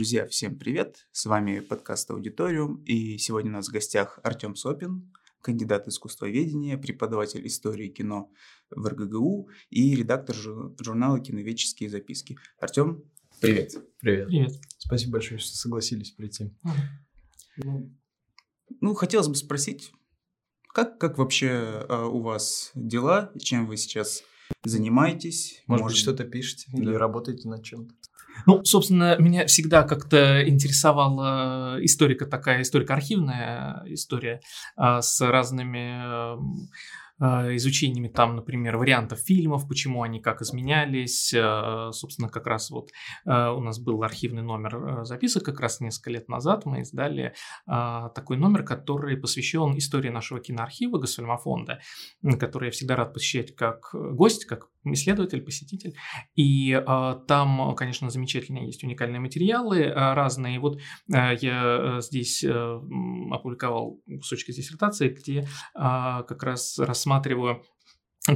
Друзья, всем привет! С вами подкаст «Аудиториум», и сегодня у нас в гостях Артем Сопин, кандидат искусствоведения, преподаватель истории кино в РГГУ и редактор журнала «Киноведческие записки». Артем, привет! Привет! Привет! Спасибо большое, что согласились прийти. Ну, ну, хотелось бы спросить, как, как вообще э, у вас дела, чем вы сейчас занимаетесь? Может, Может быть, что-то пишете да. или работаете над чем-то? Ну, собственно, меня всегда как-то интересовала историка такая, историко-архивная история а, с разными а, изучениями там, например, вариантов фильмов, почему они как изменялись. А, собственно, как раз вот а, у нас был архивный номер записок как раз несколько лет назад. Мы издали такой номер, который посвящен истории нашего киноархива Госфильмофонда, который я всегда рад посещать как гость, как исследователь, посетитель. И э, там, конечно, замечательные есть уникальные материалы э, разные. Вот э, я здесь э, опубликовал кусочки диссертации, где э, как раз рассматриваю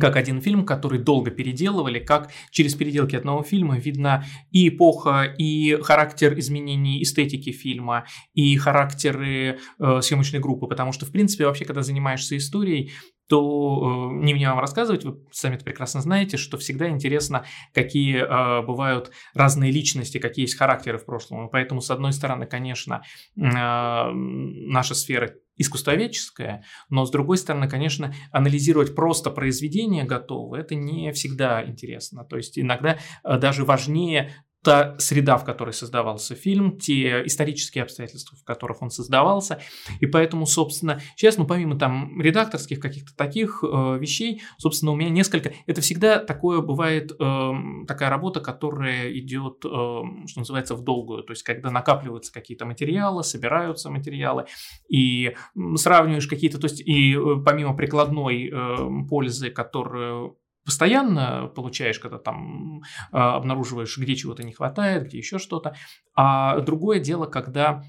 как один фильм, который долго переделывали, как через переделки одного фильма видно и эпоха, и характер изменений эстетики фильма, и характеры э, съемочной группы, потому что, в принципе, вообще, когда занимаешься историей, то э, не мне вам рассказывать, вы сами это прекрасно знаете, что всегда интересно, какие э, бывают разные личности, какие есть характеры в прошлом. Поэтому, с одной стороны, конечно, э, наша сфера искусствоведческая, но с другой стороны, конечно, анализировать просто произведение готовое, это не всегда интересно. То есть иногда э, даже важнее та среда, в которой создавался фильм, те исторические обстоятельства, в которых он создавался. И поэтому, собственно, сейчас, ну, помимо там редакторских каких-то таких э, вещей, собственно, у меня несколько... Это всегда такое бывает, э, такая работа, которая идет, э, что называется, в долгую. То есть, когда накапливаются какие-то материалы, собираются материалы, и сравниваешь какие-то... То есть, и э, помимо прикладной э, пользы, которую постоянно получаешь, когда там э, обнаруживаешь, где чего-то не хватает, где еще что-то. А другое дело, когда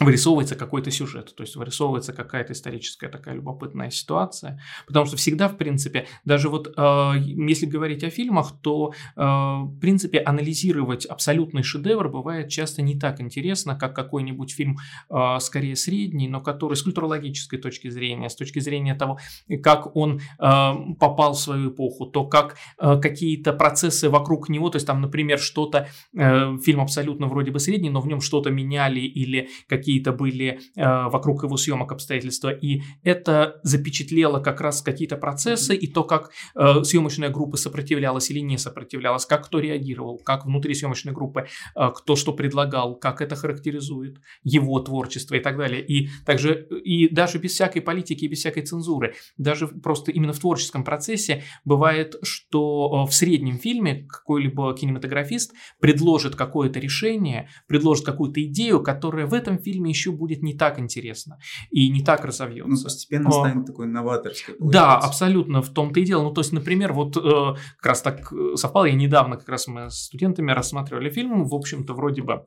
вырисовывается какой-то сюжет, то есть вырисовывается какая-то историческая такая любопытная ситуация, потому что всегда, в принципе, даже вот э, если говорить о фильмах, то, э, в принципе, анализировать абсолютный шедевр бывает часто не так интересно, как какой-нибудь фильм, э, скорее средний, но который с культурологической точки зрения, с точки зрения того, как он э, попал в свою эпоху, то как э, какие-то процессы вокруг него, то есть там, например, что-то, э, фильм абсолютно вроде бы средний, но в нем что-то меняли или какие какие-то были э, вокруг его съемок обстоятельства, и это запечатлело как раз какие-то процессы и то, как э, съемочная группа сопротивлялась или не сопротивлялась, как кто реагировал, как внутри съемочной группы э, кто что предлагал, как это характеризует его творчество и так далее. И также, и даже без всякой политики и без всякой цензуры, даже просто именно в творческом процессе бывает, что в среднем фильме какой-либо кинематографист предложит какое-то решение, предложит какую-то идею, которая в этом фильме фильме еще будет не так интересно и не так разовьется. Ну, постепенно а, станет такой новаторской. Да, абсолютно, в том-то и дело. Ну, то есть, например, вот э, как раз так э, совпало, я недавно как раз мы с студентами рассматривали фильм, в общем-то, вроде бы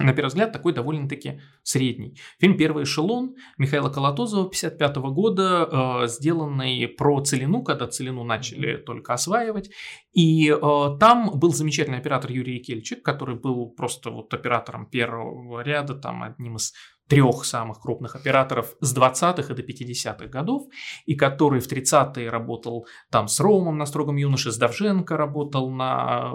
на первый взгляд, такой довольно-таки средний. Фильм «Первый эшелон» Михаила Колотозова 55 года, э, сделанный про Целину, когда Целину начали только осваивать. И э, там был замечательный оператор Юрий Кельчик, который был просто вот оператором первого ряда, там одним из трех самых крупных операторов с 20-х и до 50-х годов, и который в 30-е работал там с Ромом на «Строгом юноше», с Давженко работал на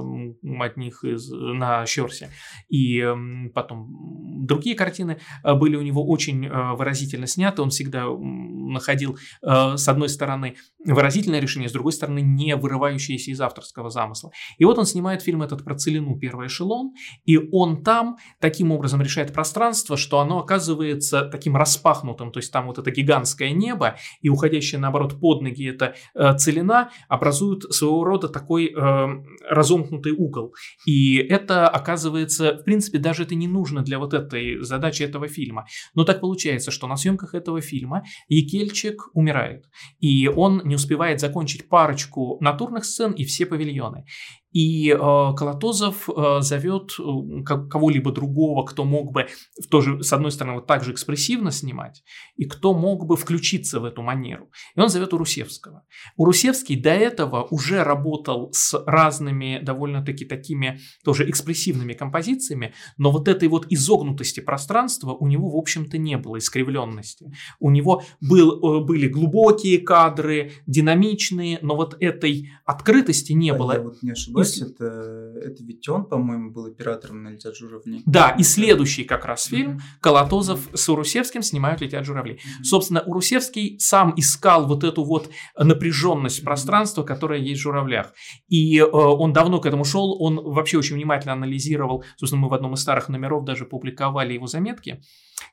одних из, на Щерсе, и потом другие картины э, были у него очень э, выразительно сняты, он всегда находил, э, с одной стороны, выразительное решение, с другой стороны, не вырывающееся из авторского замысла. И вот он снимает фильм этот про Целину «Первый эшелон», и он там таким образом решает пространство, что оно оказывается оказывается таким распахнутым, то есть там вот это гигантское небо и уходящее наоборот под ноги это э, целина образуют своего рода такой э, разомкнутый угол. И это оказывается, в принципе, даже это не нужно для вот этой задачи этого фильма. Но так получается, что на съемках этого фильма Екельчик умирает, и он не успевает закончить парочку натурных сцен и все павильоны. И э, Колотозов э, зовет э, кого-либо другого, кто мог бы тоже, с одной стороны, вот так же экспрессивно снимать, и кто мог бы включиться в эту манеру. И он зовет Урусевского. Урусевский до этого уже работал с разными довольно-таки такими тоже экспрессивными композициями, но вот этой вот изогнутости пространства у него, в общем-то, не было, искривленности. У него был, были глубокие кадры, динамичные, но вот этой открытости не а было. Я вот не ошибаюсь, и... это, это ведь он, по-моему, был оператором на «Летят журавли». Да, и следующий как раз фильм Колотозов с Урусевским снимают «Летят журавли». Собственно, Урусевский сам искал вот эту вот напряженность пространства, которая есть в журавлях. И э, он давно к этому шел, он вообще очень внимательно анализировал, собственно, мы в одном из старых номеров даже публиковали его заметки,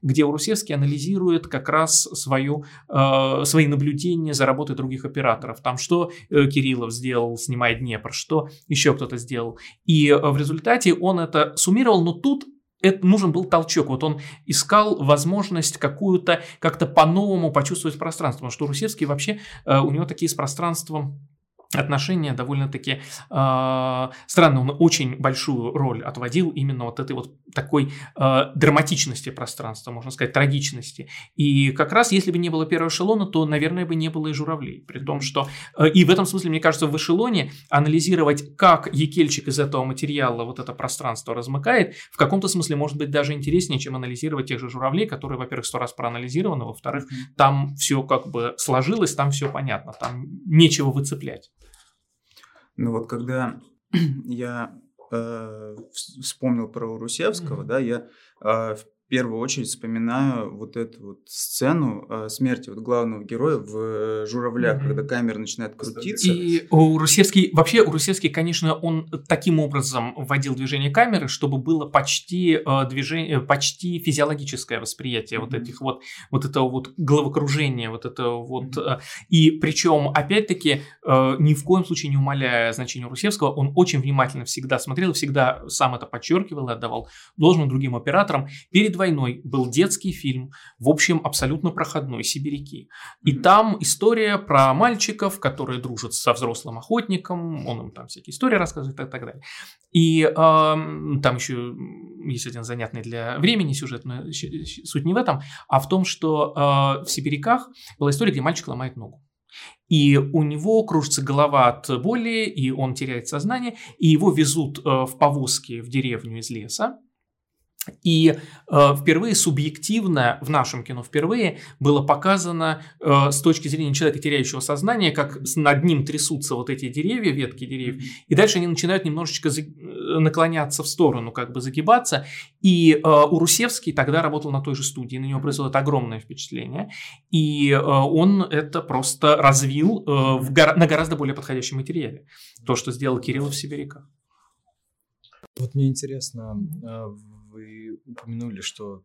где Урусевский анализирует как раз свою, э, свои наблюдения за работой других операторов. Там что э, Кириллов сделал, снимая Днепр, что еще кто-то сделал. И э, в результате он это суммировал, но тут это нужен был толчок. Вот он искал возможность какую-то как-то по-новому почувствовать пространство. Потому что Русевский вообще, э, у него такие с пространством отношения довольно-таки э, странно. Он очень большую роль отводил именно вот этой вот такой э, драматичности пространства, можно сказать, трагичности. И как раз, если бы не было первого эшелона, то, наверное, бы не было и журавлей. При том, что... Э, и в этом смысле, мне кажется, в эшелоне анализировать, как Екельчик из этого материала вот это пространство размыкает, в каком-то смысле может быть даже интереснее, чем анализировать тех же журавлей, которые, во-первых, сто раз проанализированы, во-вторых, там все как бы сложилось, там все понятно, там нечего выцеплять. Ну вот когда я э, вспомнил про Русевского, mm-hmm. да, я э, первую очередь вспоминаю вот эту вот сцену э, смерти вот главного героя в э, «Журавлях», mm-hmm. когда камера начинает крутиться. И у Русевский, вообще у Русевский, конечно, он таким образом вводил движение камеры, чтобы было почти э, движение, почти физиологическое восприятие mm-hmm. вот этих вот, вот этого вот головокружения, вот этого вот. Mm-hmm. И причем, опять-таки, э, ни в коем случае не умаляя значение Русевского, он очень внимательно всегда смотрел, всегда сам это подчеркивал и отдавал должным другим операторам. Перед войной был детский фильм, в общем, абсолютно проходной, «Сибиряки». И там история про мальчиков, которые дружат со взрослым охотником, он им там всякие истории рассказывает и так далее. И э, там еще есть один занятный для времени сюжет, но суть не в этом, а в том, что э, в «Сибиряках» была история, где мальчик ломает ногу. И у него кружится голова от боли, и он теряет сознание, и его везут э, в повозке в деревню из леса. И э, впервые субъективно, в нашем кино впервые, было показано э, с точки зрения человека, теряющего сознание, как над ним трясутся вот эти деревья, ветки деревьев, и дальше они начинают немножечко за, э, наклоняться в сторону, как бы загибаться. И э, Урусевский тогда работал на той же студии, на него произвело это огромное впечатление, и э, он это просто развил э, в гора- на гораздо более подходящем материале. То, что сделал Кириллов в «Сибиряках». Вот мне интересно, а, вы упомянули, что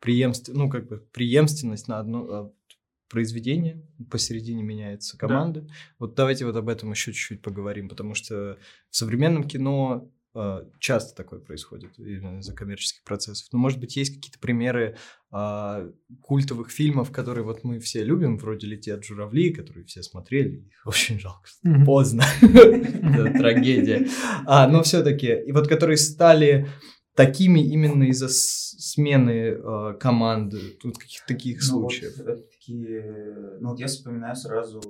преемств... ну, как бы преемственность на одно а, произведение, посередине меняется команда. Да. Вот давайте вот об этом еще чуть-чуть поговорим, потому что в современном кино а, часто такое происходит именно из-за коммерческих процессов. Но, может быть, есть какие-то примеры а, культовых фильмов, которые вот мы все любим, вроде «Летят журавли», которые все смотрели. Очень жалко, что поздно. Трагедия. А, но все-таки, и вот которые стали такими именно из-за смены э, команды, тут каких-то таких ну, случаев. Вот, такие, ну вот я вспоминаю сразу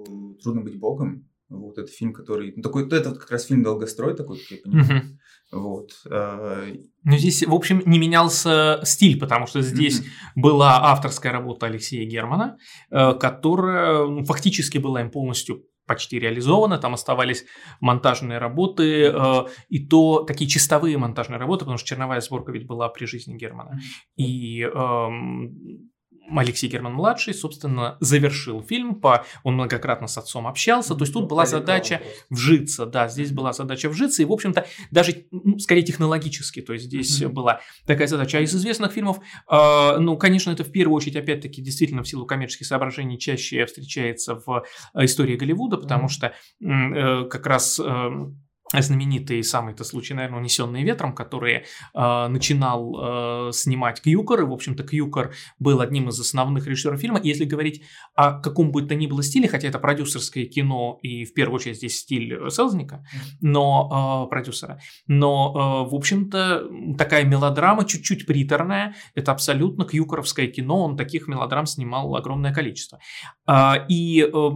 «Трудно быть богом», вот это фильм, который... Ну, такой, это вот как раз фильм «Долгострой» такой, как я понимаю. Uh-huh. Вот. А, ну, здесь, в общем, не менялся стиль, потому что здесь uh-huh. была авторская работа Алексея Германа, э, которая ну, фактически была им полностью почти реализована, там оставались монтажные работы, э, и то такие чистовые монтажные работы, потому что черновая сборка ведь была при жизни Германа. И э, Алексей Герман-младший, собственно, завершил фильм, по, он многократно с отцом общался, то есть тут была задача вжиться, да, здесь была задача вжиться, и, в общем-то, даже, ну, скорее, технологически, то есть здесь mm-hmm. была такая задача. А из известных фильмов, э, ну, конечно, это в первую очередь, опять-таки, действительно, в силу коммерческих соображений чаще встречается в истории Голливуда, потому mm-hmm. что э, как раз... Э, знаменитый самый-то случай, наверное, «Унесенный ветром», который э, начинал э, снимать Кьюкер, и, в общем-то, Кьюкер был одним из основных режиссеров фильма. Если говорить о каком бы то ни было стиле, хотя это продюсерское кино, и в первую очередь здесь стиль Селзника, но э, продюсера, но, э, в общем-то, такая мелодрама чуть-чуть приторная, это абсолютно кьюкеровское кино, он таких мелодрам снимал огромное количество. Э, и э,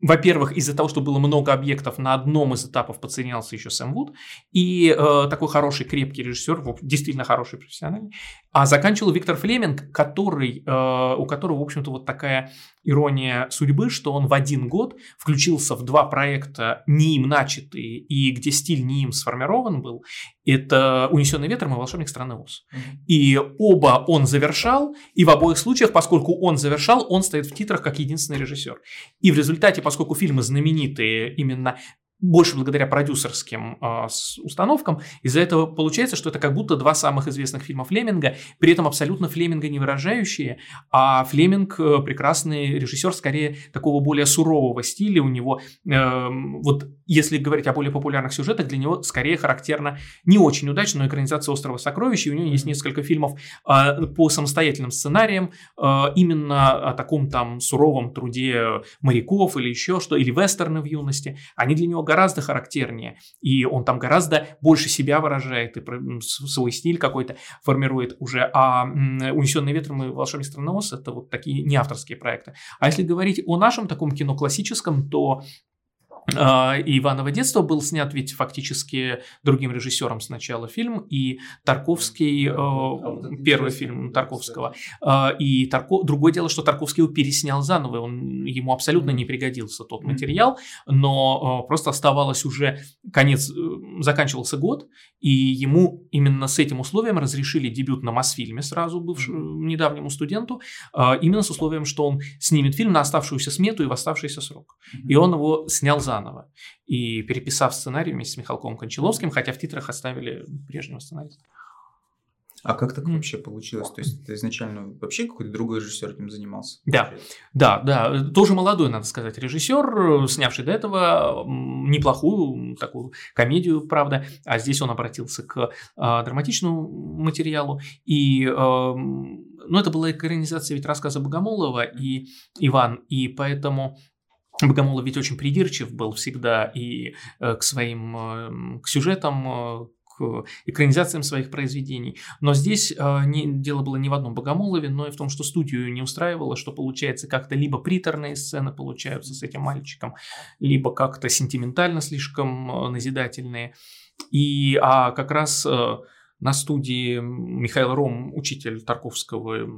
во-первых, из-за того, что было много объектов, на одном из этапов подсоединялся еще Сэм Вуд, и э, такой хороший, крепкий режиссер, действительно хороший профессиональный, а заканчивал Виктор Флеминг, который, э, у которого, в общем-то, вот такая ирония судьбы, что он в один год включился в два проекта не им начатые и где стиль не им сформирован был. Это «Унесенный ветром» и «Волшебник страны Оз». Mm-hmm. И оба он завершал, и в обоих случаях, поскольку он завершал, он стоит в титрах как единственный режиссер. И в результате, поскольку фильмы знаменитые именно больше благодаря продюсерским э, установкам. Из-за этого получается, что это как будто два самых известных фильма Флеминга, при этом абсолютно Флеминга не выражающие, а Флеминг э, прекрасный режиссер, скорее такого более сурового стиля. У него, э, вот если говорить о более популярных сюжетах, для него скорее характерна не очень удачная экранизация «Острова сокровищ», и у него есть несколько фильмов э, по самостоятельным сценариям, э, именно о таком там суровом труде моряков или еще что, или вестерны в юности. Они для него гораздо характернее, и он там гораздо больше себя выражает, и свой стиль какой-то формирует уже. А «Унесенный ветром» и «Волшебник страны Оз» — это вот такие не авторские проекты. А если говорить о нашем таком кино классическом, то и Иваново детство был снят ведь фактически другим режиссером сначала фильм, и Тарковский, э, первый фильм Тарковского, э, и Тарко... другое дело, что Тарковский его переснял заново, он, ему абсолютно не пригодился тот материал, но э, просто оставалось уже конец, э, заканчивался год, и ему именно с этим условием разрешили дебют на Мосфильме сразу бывшему недавнему студенту, именно с условием, что он снимет фильм на оставшуюся смету и в оставшийся срок, и он его снял заново заново. И переписав сценарий вместе с Михалковым Кончаловским, хотя в титрах оставили прежнего сценариста. А как так вообще получилось? То есть ты изначально вообще какой-то другой режиссер этим занимался? Да, да, да. Тоже молодой, надо сказать, режиссер, снявший до этого неплохую такую комедию, правда. А здесь он обратился к а, драматичному материалу. И, а, ну, это была экранизация ведь рассказа Богомолова и Иван, и поэтому Богомолов ведь очень придирчив был всегда и э, к своим э, к сюжетам, э, к экранизациям своих произведений. Но здесь не, дело было не в одном Богомолове, но и в том, что студию не устраивало, что получается как-то либо приторные сцены получаются с этим мальчиком, либо как-то сентиментально слишком назидательные. И а как раз на студии Михаил Ром, учитель Тарковского,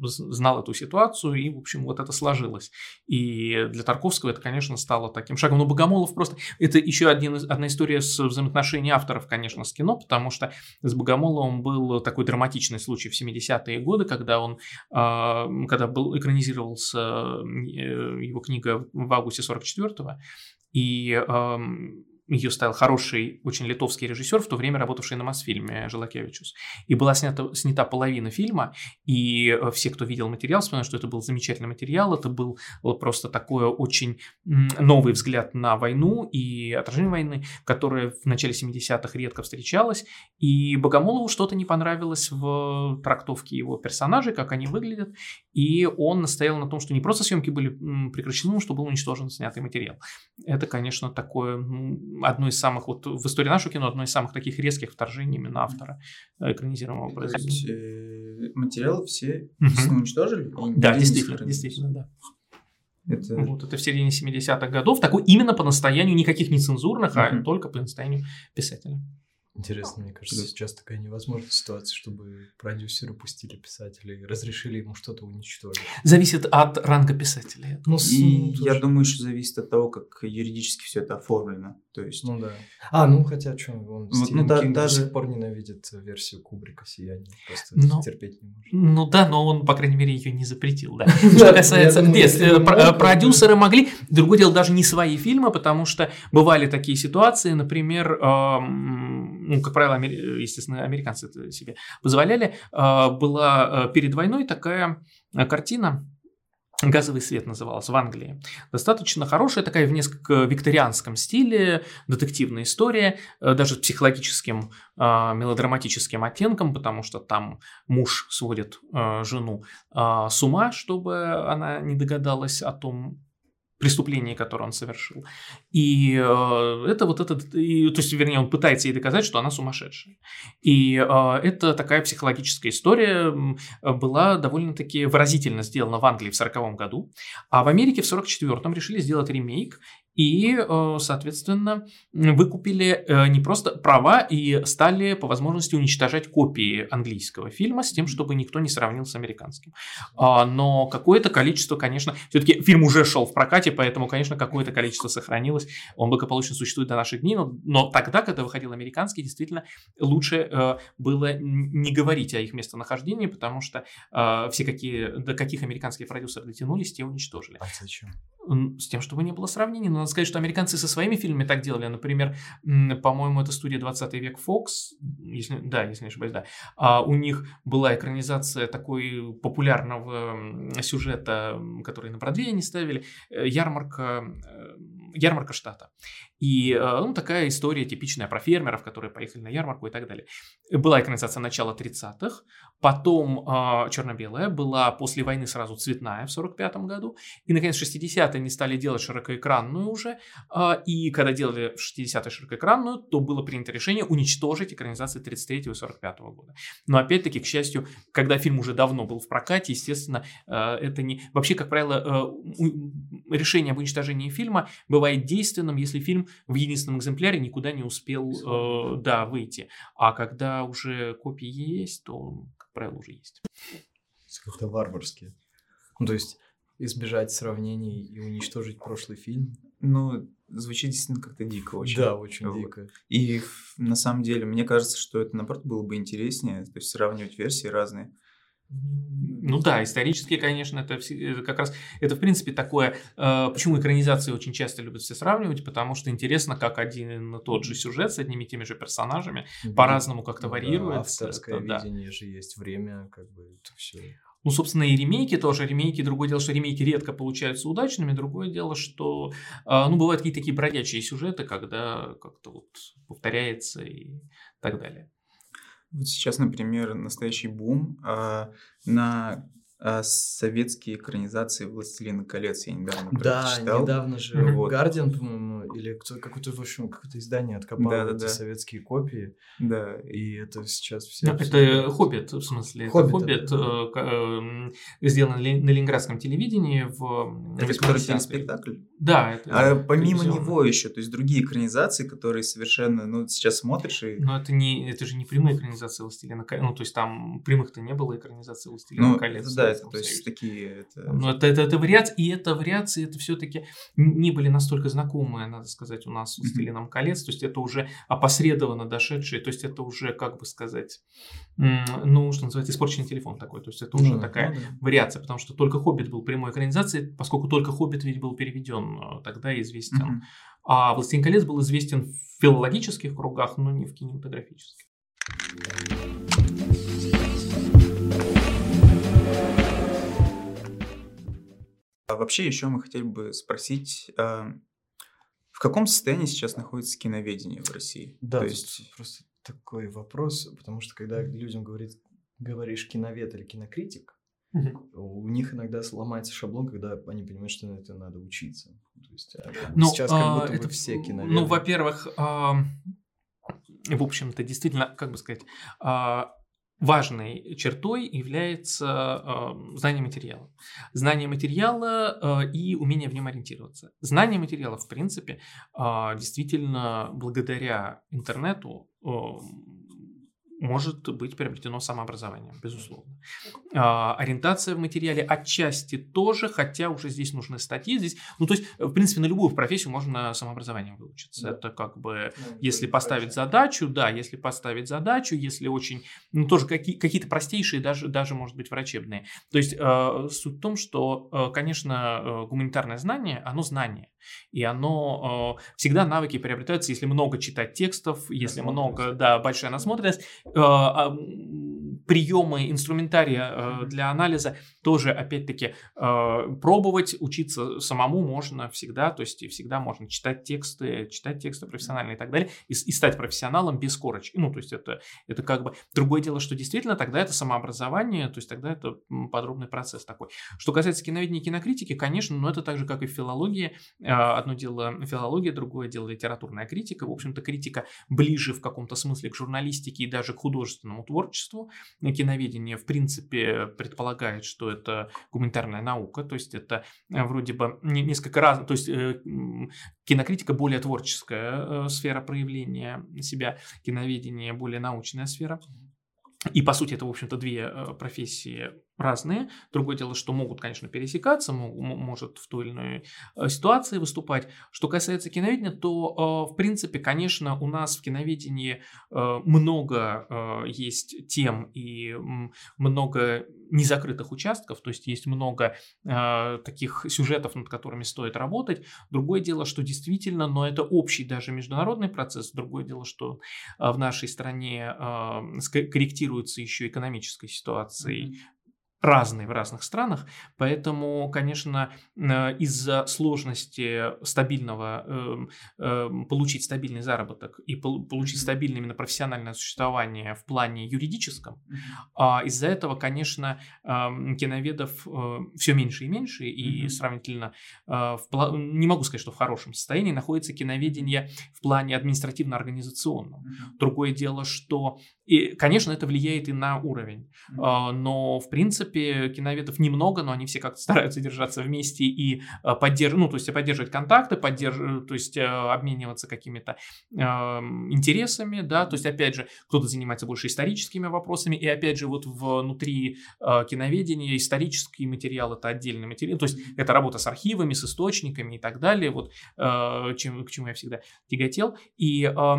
знал эту ситуацию, и, в общем, вот это сложилось. И для Тарковского это, конечно, стало таким шагом. Но Богомолов просто... Это еще один, одна история с взаимоотношений авторов, конечно, с кино, потому что с Богомоловым был такой драматичный случай в 70-е годы, когда он, а, когда был, экранизировался э, его книга в августе 44-го, и ее ставил хороший, очень литовский режиссер, в то время работавший на Мосфильме, Желакевичус. И была снята, снята половина фильма, и э, все, кто видел материал, вспоминают, что это был замечательный материал, это был просто такой очень новый взгляд на войну и отражение войны, которое в начале 70-х редко встречалось, и Богомолову что-то не понравилось в трактовке его персонажей, как они выглядят, и он настоял на том, что не просто съемки были прекращены, но что был уничтожен снятый материал. Это, конечно, такое одно из самых, вот в истории нашего кино, одно из самых таких резких вторжений именно автора э, экранизированного произведения. Э, материалы все уничтожили? Да, действительно, действительно, да. Это... Вот, это в середине 70-х годов. Такой именно по настоянию никаких нецензурных, uh-huh. а только по настоянию писателя. Интересно, мне кажется, сейчас такая невозможная ситуация, чтобы продюсеры пустили писателя и разрешили ему что-то уничтожить. Зависит от ранга писателя. Ну, и ну, я думаю, что зависит от того, как юридически все это оформлено. То есть... Ну да. А, ну хотя что, он вот, ну, да, Кинг даже... до сих пор ненавидит версию Кубрика «Сияние». Просто но... терпеть не может. Ну да, но он, по крайней мере, ее не запретил, да. Что касается... Нет, э, продюсеры могли... Другое дело, даже не свои фильмы, потому что бывали такие ситуации, например, ну, как правило, естественно, американцы это себе позволяли, а, была э, перед войной такая картина Газовый свет называлась в Англии. Достаточно хорошая, такая в несколько викторианском стиле, детективная история, э, даже с психологическим, э, мелодраматическим оттенком, потому что там муж сводит э, жену э, с ума, чтобы она не догадалась о том, преступлении, которое он совершил. И э, это вот этот, и, то есть, вернее, он пытается ей доказать, что она сумасшедшая. И э, это такая психологическая история была довольно-таки выразительно сделана в Англии в 1940 году, а в Америке в 1944 решили сделать ремейк, и, э, соответственно, выкупили э, не просто права и стали по возможности уничтожать копии английского фильма с тем, чтобы никто не сравнил с американским. А, но какое-то количество, конечно, все-таки фильм уже шел в прокате, поэтому, конечно, какое-то количество сохранилось. Он благополучно существует до наших дней, но, но тогда, когда выходил американский, действительно лучше э, было не говорить о их местонахождении, потому что все какие, до каких американские продюсеры дотянулись, те уничтожили. А зачем? С тем, чтобы не было сравнений. Но надо сказать, что американцы со своими фильмами так делали. Например, по-моему, это студия 20 век Fox, если, да, если не ошибаюсь, да. А у них была экранизация такой популярного сюжета, который на Бродвее они ставили, э, ярмарка, э, ярмарка штата. И э, ну, такая история типичная про фермеров, которые поехали на ярмарку и так далее. Была экранизация начала 30-х, потом э, черно-белая, была после войны сразу цветная в 45 году, и, наконец, в 60-е они стали делать широкоэкранную уже, э, и когда делали в 60-е широкоэкранную, то было принято решение уничтожить экранизации 33 и 45 года. Но, опять-таки, к счастью, когда фильм уже давно был в прокате, естественно, э, это не... Вообще, как правило, э, решение об уничтожении фильма бывает действенным, если фильм в единственном экземпляре никуда не успел э, да, выйти. А когда уже копии есть, то, как правило, уже есть. Как-то варварски. Ну, то есть избежать сравнений и уничтожить прошлый фильм. Ну, звучит действительно как-то дико очень. Да, очень вот. дико. И на самом деле, мне кажется, что это, наоборот, было бы интереснее, то есть сравнивать версии разные. Ну да, исторически, конечно, это, как раз, это в принципе такое, э, почему экранизации очень часто любят все сравнивать, потому что интересно, как один и тот же сюжет с одними и теми же персонажами да. по-разному как-то ну, варьируется. Да, авторское это, видение да. же есть, время, как бы это все. Ну, собственно, и ремейки тоже. Ремейки, другое дело, что ремейки редко получаются удачными. Другое дело, что, э, ну, бывают какие-то такие бродячие сюжеты, когда как-то вот повторяется и так далее. Вот сейчас, например, настоящий бум а, на а, советские экранизации «Властелина колец» я недавно Да, прочитал. недавно же вот. «Гардиан», по-моему, или кто, какое-то, в общем, какое-то издание откопало да, да, эти да. советские копии. Да. И это сейчас все... Ну, это «Хоббит», в смысле. «Хоббит», это «Хоббит» да. э, э, сделан на ленинградском телевидении в Это который телеспектакль? Да. Это а помимо него еще, то есть другие экранизации, которые совершенно, ну, сейчас смотришь и... Но это, не, это же не прямая экранизация «Властелина колец», ну, то есть там прямых-то не было экранизации «Властелина ну, колец». Да, это, то есть такие... Это... Ну, это, это, это вариации, и это вариации, это все-таки не были настолько знакомые, надо сказать, у нас с «Властелином колец», то есть это уже опосредованно дошедшие, то есть это уже, как бы сказать, ну, что называется, испорченный телефон такой, то есть это уже ну, такая ну, да. вариация, потому что только «Хоббит» был прямой экранизацией, поскольку только «Хоббит» ведь был переведен э, тогда известен, mm-hmm. а «Властелин колец» был известен в филологических кругах, но не в кинематографических. А вообще еще мы хотели бы спросить, а, в каком состоянии сейчас находится киноведение в России? Да, То есть просто такой вопрос, потому что когда людям говорит, говоришь киновед или кинокритик, угу. у них иногда сломается шаблон, когда они понимают, что на это надо учиться. То есть, а ну, сейчас как будто а, это, бы все ну, киноведы. Ну, во-первых, а, в общем-то, действительно, как бы сказать, а, важной чертой является э, знание материала. Знание материала э, и умение в нем ориентироваться. Знание материала, в принципе, э, действительно благодаря интернету э, может быть приобретено самообразование, безусловно. А, ориентация в материале отчасти тоже, хотя уже здесь нужны статьи. Здесь, ну, то есть, в принципе, на любую профессию можно самообразованием выучиться. Да. Это как бы, ну, если поставить задачу, да, если поставить задачу, если очень, ну, тоже какие, какие-то простейшие, даже, даже, может быть, врачебные. То есть, э, суть в том, что, э, конечно, э, гуманитарное знание, оно знание. И оно э, всегда навыки приобретаются, если много читать текстов, если много, да, большая насмотренность. а, приемы, инструментария для анализа тоже, опять-таки, пробовать, учиться самому можно всегда, то есть всегда можно читать тексты, читать тексты профессиональные и так далее, и, и стать профессионалом без корочки. Ну, то есть это, это как бы другое дело, что действительно тогда это самообразование, то есть тогда это подробный процесс такой. Что касается киноведения и кинокритики, конечно, но это так же, как и в филологии. Одно дело филология, другое дело литературная критика. В общем-то, критика ближе в каком-то смысле к журналистике и даже к художественному творчеству. Киноведение, в принципе, предполагает, что это гуманитарная наука, то есть это э, вроде бы несколько раз, то есть э, кинокритика более творческая э, сфера проявления себя, киноведение более научная сфера. И, по сути, это, в общем-то, две профессии разные. Другое дело, что могут, конечно, пересекаться, может в той или иной э, ситуации выступать. Что касается киноведения, то, э, в принципе, конечно, у нас в киноведении э, много есть тем и много незакрытых участков, то есть есть много таких сюжетов, над которыми стоит работать. Другое дело, что действительно, но это общий даже международный процесс. Другое дело, что в нашей стране корректируется еще экономической ситуацией разные в разных странах, поэтому, конечно, э, из-за сложности стабильного, эм, эм, получить стабильный заработок и получить стабильное именно профессиональное существование в плане юридическом, а из-за этого, конечно, эм, киноведов э, все меньше и меньше, и сравнительно, э, не могу сказать, что в хорошем состоянии находится киноведение в плане административно-организационном. Другое дело, что, и, конечно, это влияет и на уровень, а, но, в принципе, принципе, киноветов немного, но они все как-то стараются держаться вместе и э, поддерживать, ну, то есть поддерживать контакты, поддерживать, то есть э, обмениваться какими-то э, интересами, да, то есть, опять же, кто-то занимается больше историческими вопросами, и, опять же, вот внутри э, киноведения исторический материал – это отдельный материал, то есть, это работа с архивами, с источниками и так далее, вот, э, чем, к чему я всегда тяготел, и э,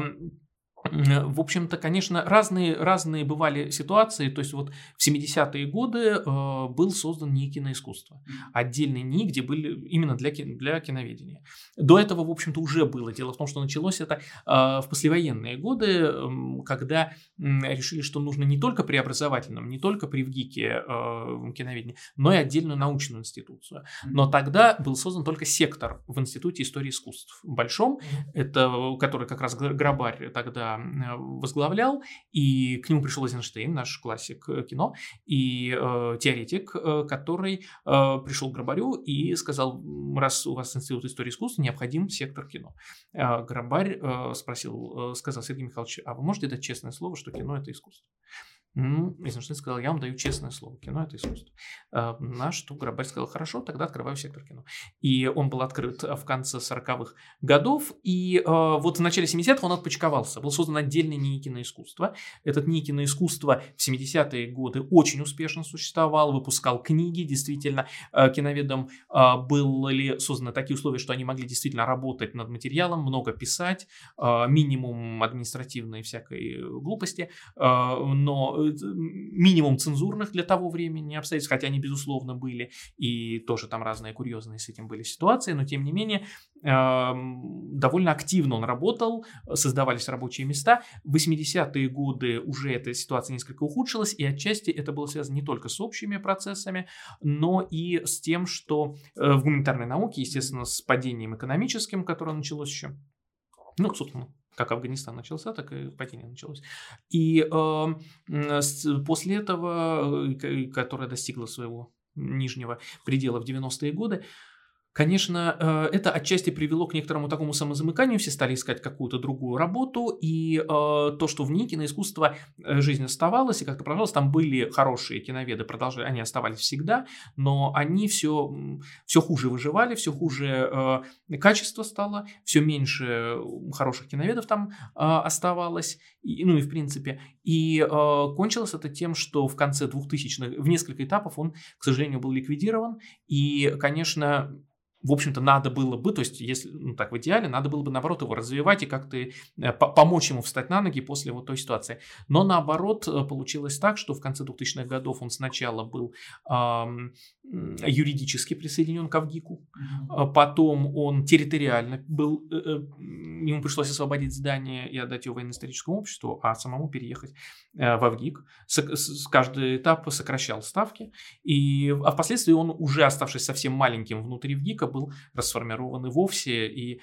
в общем-то, конечно, разные, разные бывали ситуации. То есть вот в 70-е годы э, был создан НИИ киноискусства. Отдельный НИИ, где были именно для, для киноведения. До этого, в общем-то, уже было. Дело в том, что началось это э, в послевоенные годы, э, когда э, решили, что нужно не только при образовательном, не только при ВГИКе э, киноведения, но и отдельную научную институцию. Но тогда был создан только сектор в Институте истории искусств большом, это, который как раз Грабарь тогда Э, возглавлял, и к нему пришел Эйзенштейн, наш классик э, кино, и э, теоретик, э, который э, пришел к Грабарю и сказал, раз у вас институт истории искусства, необходим сектор кино. Э, Грабарь э, спросил, э, сказал Сергей Михайлович, а вы можете дать честное слово, что кино это искусство? Эйзенштейн сказал, я вам даю честное слово, кино это искусство. А, на что Грабарь сказал, хорошо, тогда открываю сектор кино. И он был открыт в конце 40-х годов, и а, вот в начале 70-х он отпочковался. Был создан отдельный НИИ киноискусства. Этот НИИ киноискусства в 70-е годы очень успешно существовал, выпускал книги, действительно, киноведам были созданы такие условия, что они могли действительно работать над материалом, много писать, минимум административной всякой глупости, но минимум цензурных для того времени обстоятельств, хотя они, безусловно, были, и тоже там разные курьезные с этим были ситуации, но тем не менее довольно активно он работал, создавались рабочие места. В 80-е годы уже эта ситуация несколько ухудшилась, и отчасти это было связано не только с общими процессами, но и с тем, что э, в гуманитарной науке, естественно, с падением экономическим, которое началось еще, ну, собственно, как Афганистан начался, так и падение началось. И э, после этого, э, которое достигло своего нижнего предела в 90-е годы, Конечно, э, это отчасти привело к некоторому такому самозамыканию, все стали искать какую-то другую работу, и э, то, что в НИИ киноискусство э, жизнь оставалась, и как-то продолжалось, там были хорошие киноведы, продолжали, они оставались всегда, но они все, все хуже выживали, все хуже качество стало, все меньше хороших киноведов там оставалось, и, ну и в принципе, и кончилось это тем, что в конце 2000-х, в несколько этапов он, к сожалению, был ликвидирован, и, конечно, в общем-то, надо было бы, то есть, если, ну, так, в идеале, надо было бы, наоборот, его развивать и как-то э, помочь ему встать на ноги после вот той ситуации. Но, наоборот, э, получилось так, что в конце 2000-х годов он сначала был эм, юридически присоединен к Авгику, mm-hmm. потом он территориально был, э, э, ему пришлось освободить здание и отдать его военно-историческому обществу, а самому переехать э, в Авгик. С, с, каждый этап сокращал ставки, и, а впоследствии он, уже оставшись совсем маленьким внутри Авгика, был расформирован и вовсе, и э,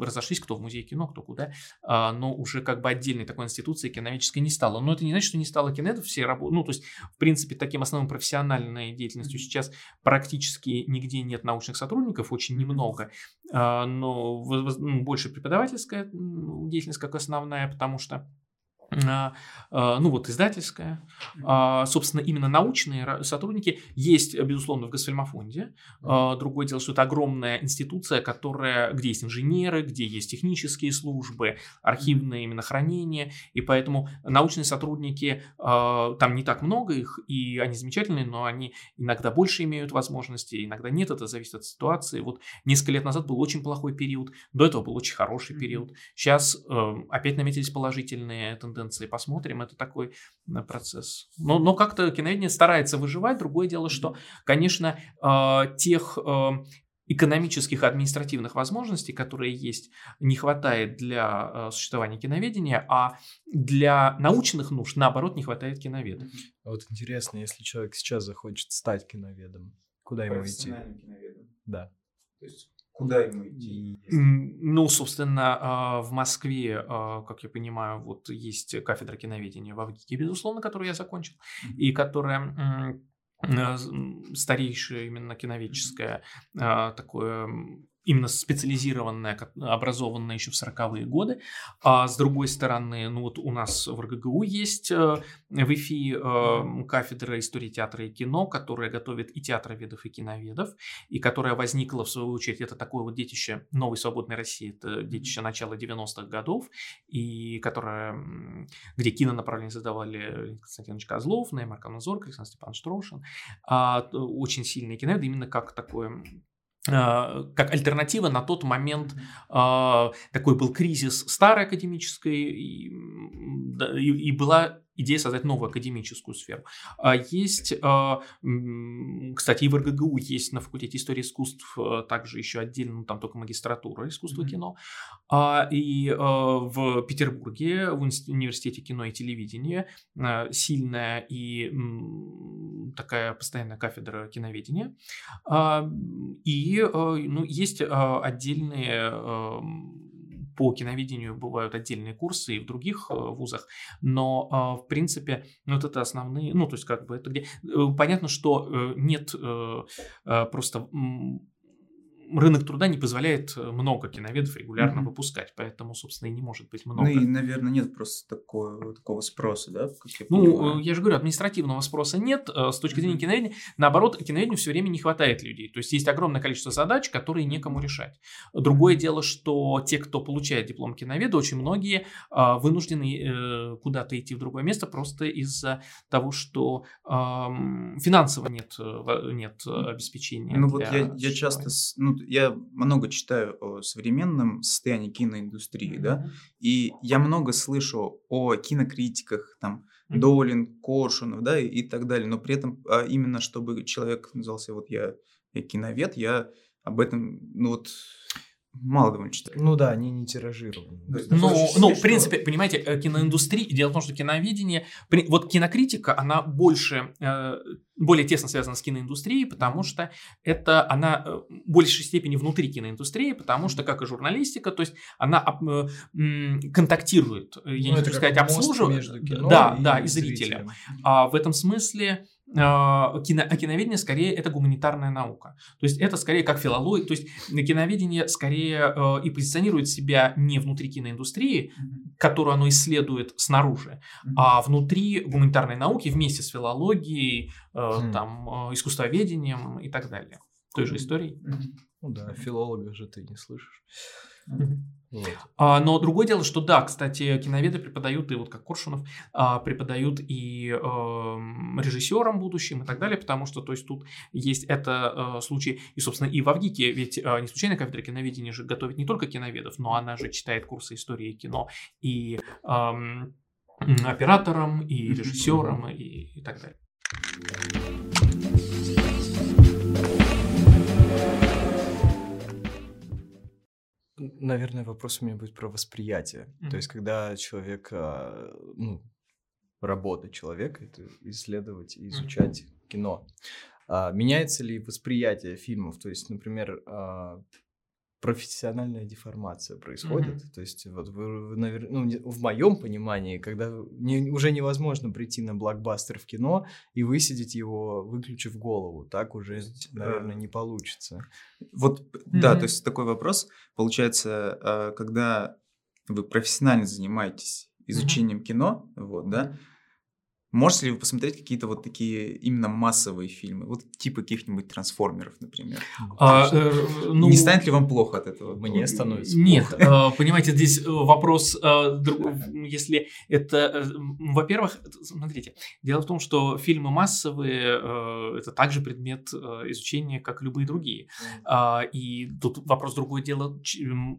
разошлись кто в музей кино, кто куда, э, но уже как бы отдельной такой институции киноведческой не стало. Но это не значит, что не стало кинетов, все работы, ну, то есть, в принципе, таким основным профессиональной деятельностью сейчас практически нигде нет научных сотрудников, очень немного, э, но ну, больше преподавательская деятельность как основная, потому что а, а, ну вот издательская, а, собственно, именно научные сотрудники есть, безусловно, в Госфильмофонде. Другое дело, что это огромная институция, которая, где есть инженеры, где есть технические службы, архивное именно хранение, и поэтому научные сотрудники, там не так много их, и они замечательные, но они иногда больше имеют возможности, иногда нет, это зависит от ситуации. Вот несколько лет назад был очень плохой период, до этого был очень хороший период. Сейчас э, опять наметились положительные тенденции тенденции посмотрим, это такой э, процесс. Но, но как-то киноведение старается выживать. Другое дело, что, конечно, э, тех э, экономических и административных возможностей, которые есть, не хватает для существования киноведения, а для научных нужд, наоборот, не хватает киноведов. А вот интересно, если человек сейчас захочет стать киноведом, куда ему идти? Киноведом. Да. То есть Куда ему идти? Ну, собственно, а, в Москве, а, как я понимаю, вот есть кафедра киноведения в Авгике, безусловно, которую я закончил, и которая а, старейшая именно киноведческое такое именно специализированная, образованная еще в 40-е годы. А с другой стороны, ну вот у нас в РГГУ есть э, в ИФИ э, кафедра истории театра и кино, которая готовит и театроведов, и киноведов, и которая возникла, в свою очередь, это такое вот детище новой свободной России, это детище начала 90-х годов, и которая, где кинонаправление задавали Константинович Козлов, Неймар Каназорка, Александр Степанович Трошин. А, очень сильные киноведы, именно как такое как альтернатива на тот момент э, такой был кризис старой академической и, и была идея создать новую академическую сферу. А есть, а, кстати, и в РГГУ есть на факультете истории искусств а, также еще отдельно, ну, там только магистратура искусства mm-hmm. кино. И в Петербурге, в университете кино и телевидения, сильная и такая постоянная кафедра киноведения. И ну, есть отдельные по киновидению бывают отдельные курсы и в других э, вузах, но а, в принципе, ну, вот это основные, ну, то есть как бы это где... Э, понятно, что э, нет просто рынок труда не позволяет э, много киноведов регулярно mm-hmm. выпускать, поэтому, собственно, и не может быть много. Ну и, наверное, нет просто такого, такого спроса, да? Я ну, понимаю. я же говорю, административного спроса нет. Э, с точки зрения mm-hmm. киноведения, наоборот, киноведению все время не хватает людей. То есть есть огромное количество задач, которые некому решать. Другое дело, что те, кто получает диплом киноведа, очень многие а, вынуждены э, куда-то идти в другое место просто из-за того, что финансово нет, нет обеспечения. Ну вот я, я часто, ну, я много читаю о современном состоянии киноиндустрии, mm-hmm. да, и я много слышу о кинокритиках, там, mm-hmm. Долин, Коршунов, да, и, и так далее, но при этом а именно чтобы человек назывался, вот я, я киновед, я об этом, ну вот, мало довольно читаю. Ну да, они не тиражированы. Ну, ну, в принципе, понимаете, э, киноиндустрия, дело в том, что киноведение, вот кинокритика, она больше, э, более тесно связана с киноиндустрией, потому что это она э, в большей степени внутри киноиндустрии, потому что, как и журналистика, то есть она контактирует, я ну, не хочу сказать, обслуживает, да, да, и зрителя. А в этом смысле кино, а киноведение скорее это гуманитарная наука. То есть это скорее как филология, то есть киноведение скорее э, и позиционирует себя не внутри киноиндустрии, которую оно исследует снаружи, mm-hmm. а внутри гуманитарной науки вместе с филологией, э, mm-hmm. там, э, искусствоведением и так далее. Той же историей. Mm-hmm. Ну да, филолога же ты не слышишь. Вот. А, но другое дело, что да, кстати, киноведы преподают, и вот как Коршунов, а, преподают и э, режиссерам будущим и так далее, потому что, то есть, тут есть это э, случай, и, собственно, и в Авгике, ведь э, не случайно кафедра киноведения же готовит не только киноведов, но она же читает курсы истории кино и э, операторам, и режиссерам, и, и так далее. Наверное, вопрос у меня будет про восприятие. Mm-hmm. То есть, когда человек, а, ну, работа человека, это исследовать и изучать mm-hmm. кино. А, меняется ли восприятие фильмов? То есть, например, а, профессиональная деформация происходит. Mm-hmm. То есть, вот вы, вы наверное, ну, в моем понимании, когда не, уже невозможно прийти на блокбастер в кино и высидеть его, выключив голову, так уже, наверное, не получится. Вот, mm-hmm. да, то есть такой вопрос. Получается, а, когда вы профессионально занимаетесь изучением mm-hmm. кино, вот, да, Можете ли вы посмотреть какие-то вот такие именно массовые фильмы? Вот типа каких-нибудь трансформеров, например. А, э, ну, не станет ли вам плохо от этого? Мне становится Нет, плохо. Э, понимаете, здесь э, вопрос, э, если это... Во-первых, смотрите, дело в том, что фильмы массовые это также предмет изучения, как любые другие. А, и тут вопрос другое дело,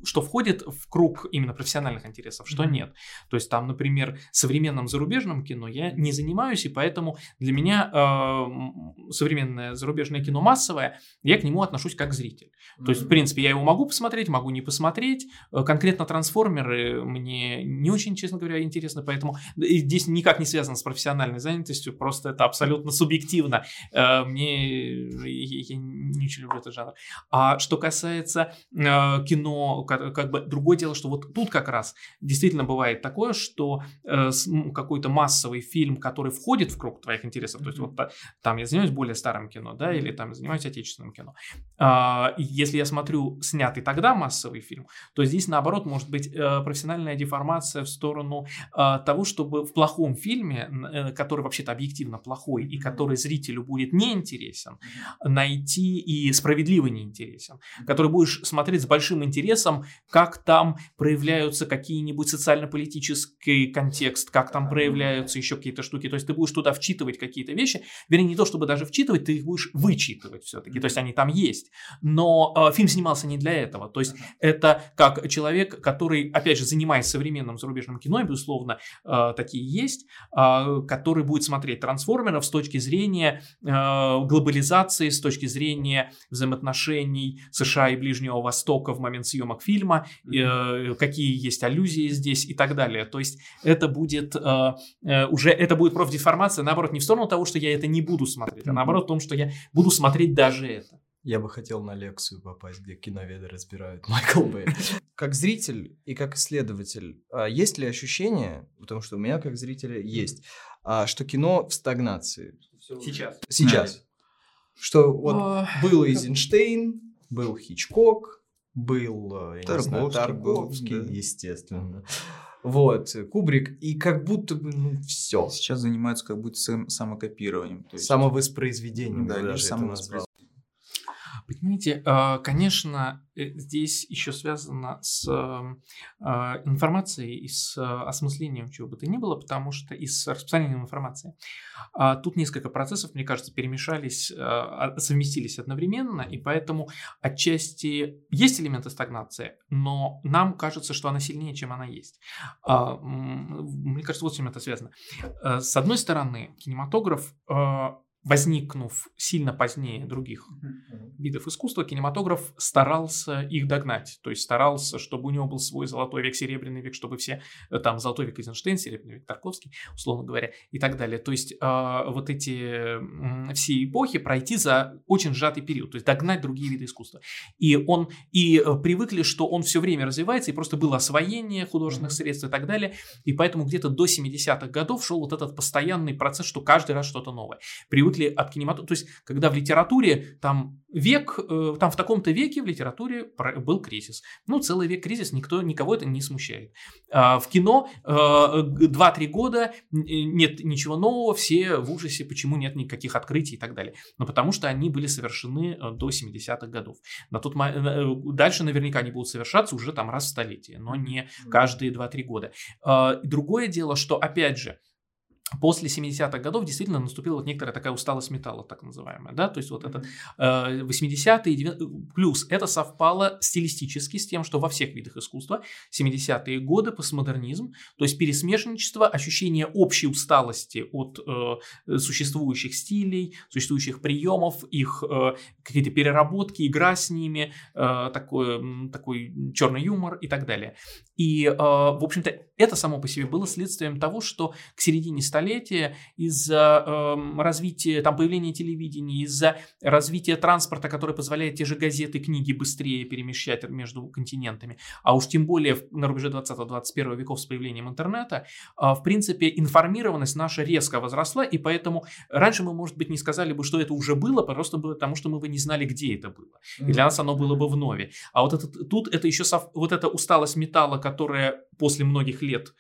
что входит в круг именно профессиональных интересов, что нет. То есть там, например, современном зарубежном кино я не занимаюсь занимаюсь, и поэтому для меня э, современное зарубежное кино массовое, я к нему отношусь как зритель. Mm-hmm. То есть, в принципе, я его могу посмотреть, могу не посмотреть. Э, конкретно трансформеры мне не очень, честно говоря, интересны, поэтому здесь никак не связано с профессиональной занятостью, просто это абсолютно субъективно. Э, мне я не очень люблю этот жанр. А что касается э, кино, как, как бы другое дело, что вот тут как раз действительно бывает такое, что э, какой-то массовый фильм, который входит в круг твоих интересов, то есть вот там я занимаюсь более старым кино, да, или там занимаюсь отечественным кино. А, если я смотрю снятый тогда массовый фильм, то здесь наоборот может быть э, профессиональная деформация в сторону э, того, чтобы в плохом фильме, э, который вообще-то объективно плохой и который зрителю будет неинтересен, найти и справедливо неинтересен, который будешь смотреть с большим интересом, как там проявляются какие-нибудь социально-политический контекст, как там проявляются еще какие-то штуки штуки, то есть ты будешь туда вчитывать какие-то вещи, вернее, не то чтобы даже вчитывать, ты их будешь вычитывать все-таки, то есть они там есть. Но э, фильм снимался не для этого, то есть это как человек, который, опять же, занимаясь современным зарубежным кино, безусловно, э, такие есть, э, который будет смотреть трансформеров с точки зрения э, глобализации, с точки зрения взаимоотношений США и Ближнего Востока в момент съемок фильма, э, какие есть аллюзии здесь и так далее. То есть это будет э, э, уже это будет будет профдеформация, наоборот, не в сторону того, что я это не буду смотреть, а наоборот в том, что я буду смотреть даже это. Я бы хотел на лекцию попасть, где киноведы разбирают Майкл Бэй. Как зритель и как исследователь, а есть ли ощущение, потому что у меня как зрителя есть, а, что кино в стагнации? Сейчас. Сейчас. Что вот был Эйзенштейн, был Хичкок, был э, Тарковский, Тарковский естественно. Вот, Кубрик, и как будто бы, ну, все. Сейчас занимаются как будто самокопированием. То есть... Самовоспроизведением. Да, даже самовоспроизведением. Понимаете, а, конечно, э, здесь еще связано с а, информацией и с осмыслением чего бы то ни было, потому что и с распространением информации. А, тут несколько процессов, мне кажется, перемешались, совместились одновременно, и поэтому отчасти есть элементы стагнации, но нам кажется, что она сильнее, чем она есть. Мне кажется, вот с чем это связано. С одной стороны, кинематограф возникнув сильно позднее других видов искусства, кинематограф старался их догнать. То есть старался, чтобы у него был свой золотой век, серебряный век, чтобы все, э, там, золотой век Эйзенштейн, серебряный век Тарковский, условно говоря, и так далее. То есть э, вот эти э, все эпохи пройти за очень сжатый период, то есть догнать другие виды искусства. И он, и э, привыкли, что он все время развивается, и просто было освоение художественных средств и так далее, и поэтому где-то до 70-х годов шел вот этот постоянный процесс, что каждый раз что-то новое. Привыкли отвыкли от кинематографа. То есть, когда в литературе там век, э, там в таком-то веке в литературе был кризис. Ну, целый век кризис, никто, никого это не смущает. А в кино 2-3 года нет ничего нового, все в ужасе, почему нет никаких открытий и так далее. Но потому что они были совершены до 70-х годов. На тот, дальше наверняка они будут совершаться уже там раз в столетие, но не каждые 2-3 года. А, другое дело, что, опять же, после 70-х годов действительно наступила вот некоторая такая усталость металла, так называемая, да, то есть вот это э, 80-е, плюс это совпало стилистически с тем, что во всех видах искусства 70-е годы постмодернизм, то есть пересмешничество, ощущение общей усталости от э, существующих стилей, существующих приемов, их э, какие-то переработки, игра с ними, э, такой, такой черный юмор и так далее. И, э, в общем-то, это само по себе было следствием того, что к середине столетия из-за э, развития, там, появления телевидения, из-за развития транспорта, который позволяет те же газеты, книги быстрее перемещать между континентами, а уж тем более на рубеже 20-21 веков с появлением интернета, э, в принципе, информированность наша резко возросла, и поэтому раньше мы, может быть, не сказали бы, что это уже было, просто потому что мы бы не знали, где это было. И для нас оно было бы в нове. А вот это, тут это еще сов, вот эта усталость металла, которая после многих лет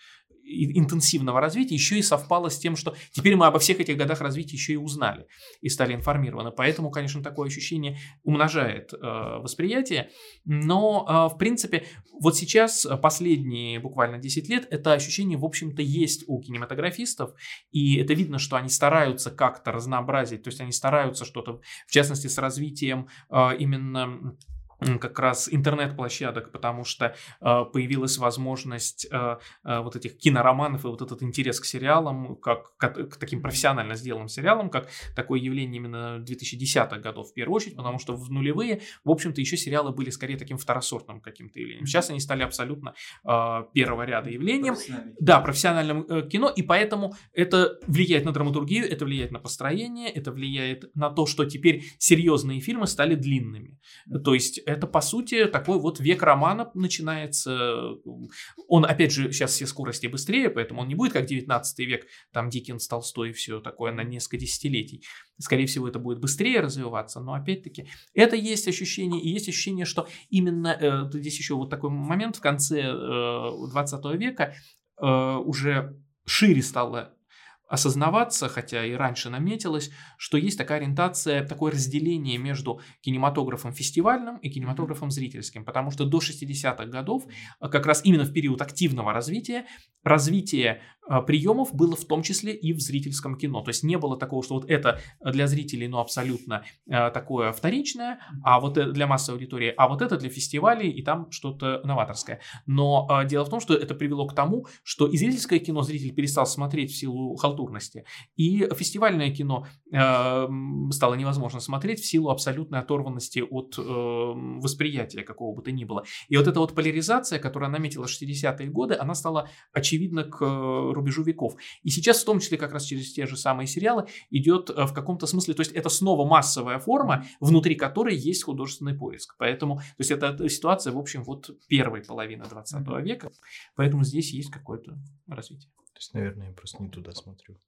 интенсивного развития еще и совпало с тем, что теперь мы обо всех этих годах развития еще и узнали и стали информированы. Поэтому, конечно, такое ощущение умножает э, восприятие. Но, э, в принципе, вот сейчас, последние буквально 10 лет, это ощущение, в общем-то, есть у кинематографистов. И это видно, что они стараются как-то разнообразить, то есть они стараются что-то, в частности, с развитием э, именно как раз интернет-площадок, потому что э, появилась возможность э, э, вот этих кинороманов и вот этот интерес к сериалам, как к, к таким профессионально сделанным сериалам, как такое явление именно 2010-х годов в первую очередь, потому что в нулевые, в общем-то, еще сериалы были скорее таким второсортным каким-то явлением. Сейчас они стали абсолютно э, первого ряда явлением. Да, профессиональным э, кино, и поэтому это влияет на драматургию, это влияет на построение, это влияет на то, что теперь серьезные фильмы стали длинными. То есть это, по сути, такой вот век романа начинается. Он, опять же, сейчас все скорости быстрее, поэтому он не будет как 19 век, там Диккенс, Толстой и все такое на несколько десятилетий. Скорее всего, это будет быстрее развиваться, но опять-таки это есть ощущение, и есть ощущение, что именно э, здесь еще вот такой момент в конце э, 20 века э, уже шире стало осознаваться, хотя и раньше наметилось, что есть такая ориентация, такое разделение между кинематографом фестивальным и кинематографом зрительским, потому что до 60-х годов, как раз именно в период активного развития, развитие а, приемов было в том числе и в зрительском кино. То есть не было такого, что вот это для зрителей, ну, абсолютно э, такое вторичное, а вот это для массовой аудитории, а вот это для фестивалей, и там что-то новаторское. Но дело в том, что это привело к тому, что и зрительское кино зритель перестал смотреть в силу халтурности, и фестивальное кино э, стало невозможно смотреть в силу абсолютной оторванности от э, восприятия какого бы то ни было. И вот эта вот поляризация, которая наметила 60-е годы, она стала очевидна к рубежу веков. И сейчас, в том числе как раз через те же самые сериалы, идет э, в каком-то смысле, то есть это снова массовая форма, внутри которой есть художественный поиск. Поэтому, то есть это ситуация, в общем, вот первой половины 20 века, поэтому здесь есть какое-то развитие. То есть, наверное, я просто не туда смотрю.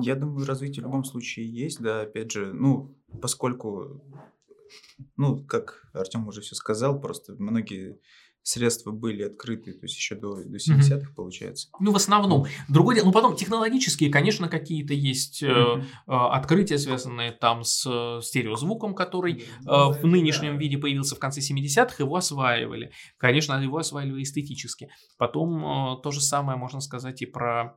Я думаю, развитие в любом случае есть, да, опять же, ну, поскольку, ну, как Артем уже все сказал, просто многие средства были открыты, то есть еще до, до 70-х, mm-hmm. получается. Ну, в основном. Другое дело, ну, потом технологические, конечно, какие-то есть mm-hmm. э, открытия, связанные там с э, стереозвуком, который э, в нынешнем виде появился в конце 70-х, его осваивали. Конечно, его осваивали эстетически. Потом э, то же самое можно сказать и про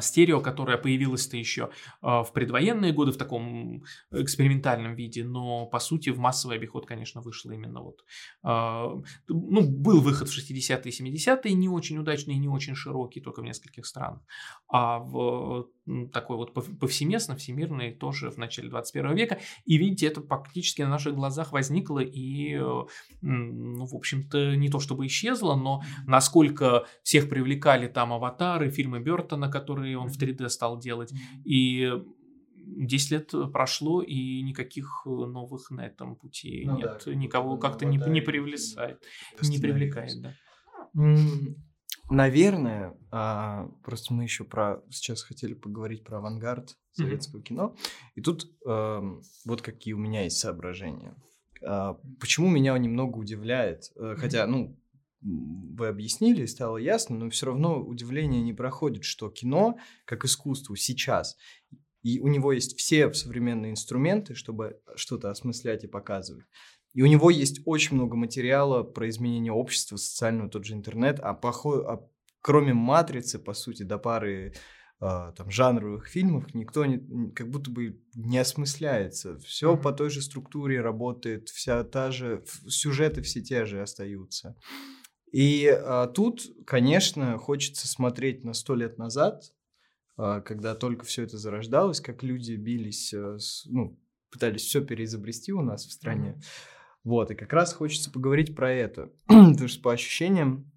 стерео, которая появилась-то еще а, в предвоенные годы в таком экспериментальном виде, но по сути в массовый обиход, конечно, вышло именно вот. А, ну, был выход в 60-е и 70-е, не очень удачный, не очень широкий, только в нескольких странах. А в такой вот повсеместно, всемирный тоже в начале 21 века. И видите, это практически на наших глазах возникло и, ну, в общем-то, не то чтобы исчезло, но насколько всех привлекали там аватары, фильмы Бертона, которые он в 3D стал делать. И 10 лет прошло, и никаких новых на этом пути ну, нет. Да, Никого как-то не, не привлекает. Не привлекает, да. наверное, а, просто мы еще про сейчас хотели поговорить про авангард советского mm-hmm. кино, и тут а, вот какие у меня есть соображения. А, почему меня немного удивляет, mm-hmm. хотя, ну, вы объяснили, стало ясно, но все равно удивление не проходит, что кино, как искусство сейчас, и у него есть все современные инструменты, чтобы что-то осмыслять и показывать. И у него есть очень много материала про изменение общества, социального, тот же интернет, а, похо... а кроме «Матрицы», по сути, до пары э, там, жанровых фильмов, никто не, как будто бы не осмысляется. Все mm-hmm. по той же структуре работает, вся та же, сюжеты все те же остаются. И а, тут, конечно, хочется смотреть на сто лет назад, а, когда только все это зарождалось, как люди бились, а, с, ну, пытались все переизобрести у нас в стране. Mm-hmm. Вот, и как раз хочется поговорить про это. Потому что по ощущениям,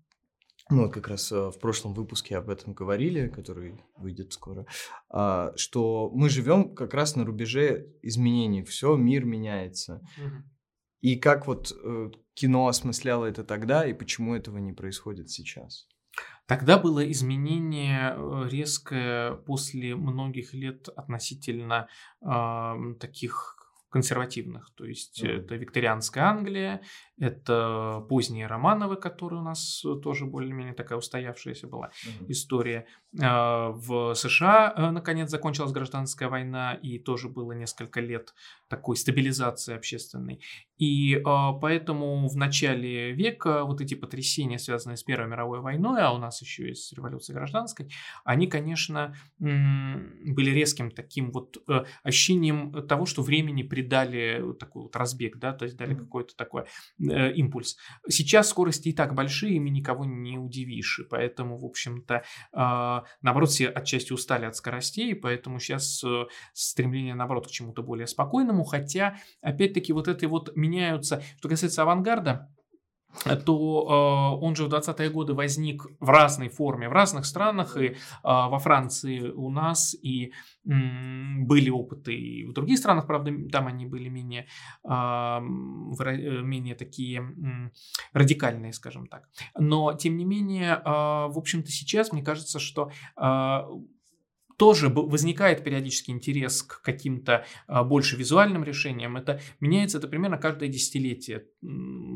ну, вот как раз в прошлом выпуске об этом говорили, который выйдет скоро, что мы живем как раз на рубеже изменений. Все, мир меняется. Mm-hmm. И как вот э, кино осмысляло это тогда, и почему этого не происходит сейчас? Тогда было изменение э, резкое после многих лет относительно э, таких консервативных. То есть mm-hmm. это викторианская Англия, это поздние Романовы, которые у нас тоже более-менее такая устоявшаяся была mm-hmm. история. А, в США, э, наконец, закончилась гражданская война, и тоже было несколько лет такой стабилизации общественной. И а, поэтому в начале века вот эти потрясения, связанные с Первой мировой войной, а у нас еще есть революция гражданской, они, конечно, были резким таким вот э, ощущением того, что времени придали такой вот разбег, да, то есть дали mm-hmm. какой-то такой э, импульс. Сейчас скорости и так большие, ими никого не удивишь, и поэтому, в общем-то, э, наоборот, все отчасти устали от скоростей, поэтому сейчас э, стремление, наоборот, к чему-то более спокойному, хотя, опять-таки, вот это вот меняются, что касается авангарда, то э, он же в 20-е годы возник в разной форме, в разных странах, и э, во Франции у нас, и э, были опыты и в других странах, правда, там они были менее, э, менее такие э, радикальные, скажем так. Но, тем не менее, э, в общем-то, сейчас мне кажется, что э, тоже возникает периодически интерес к каким-то а, больше визуальным решениям. Это меняется, это примерно каждое десятилетие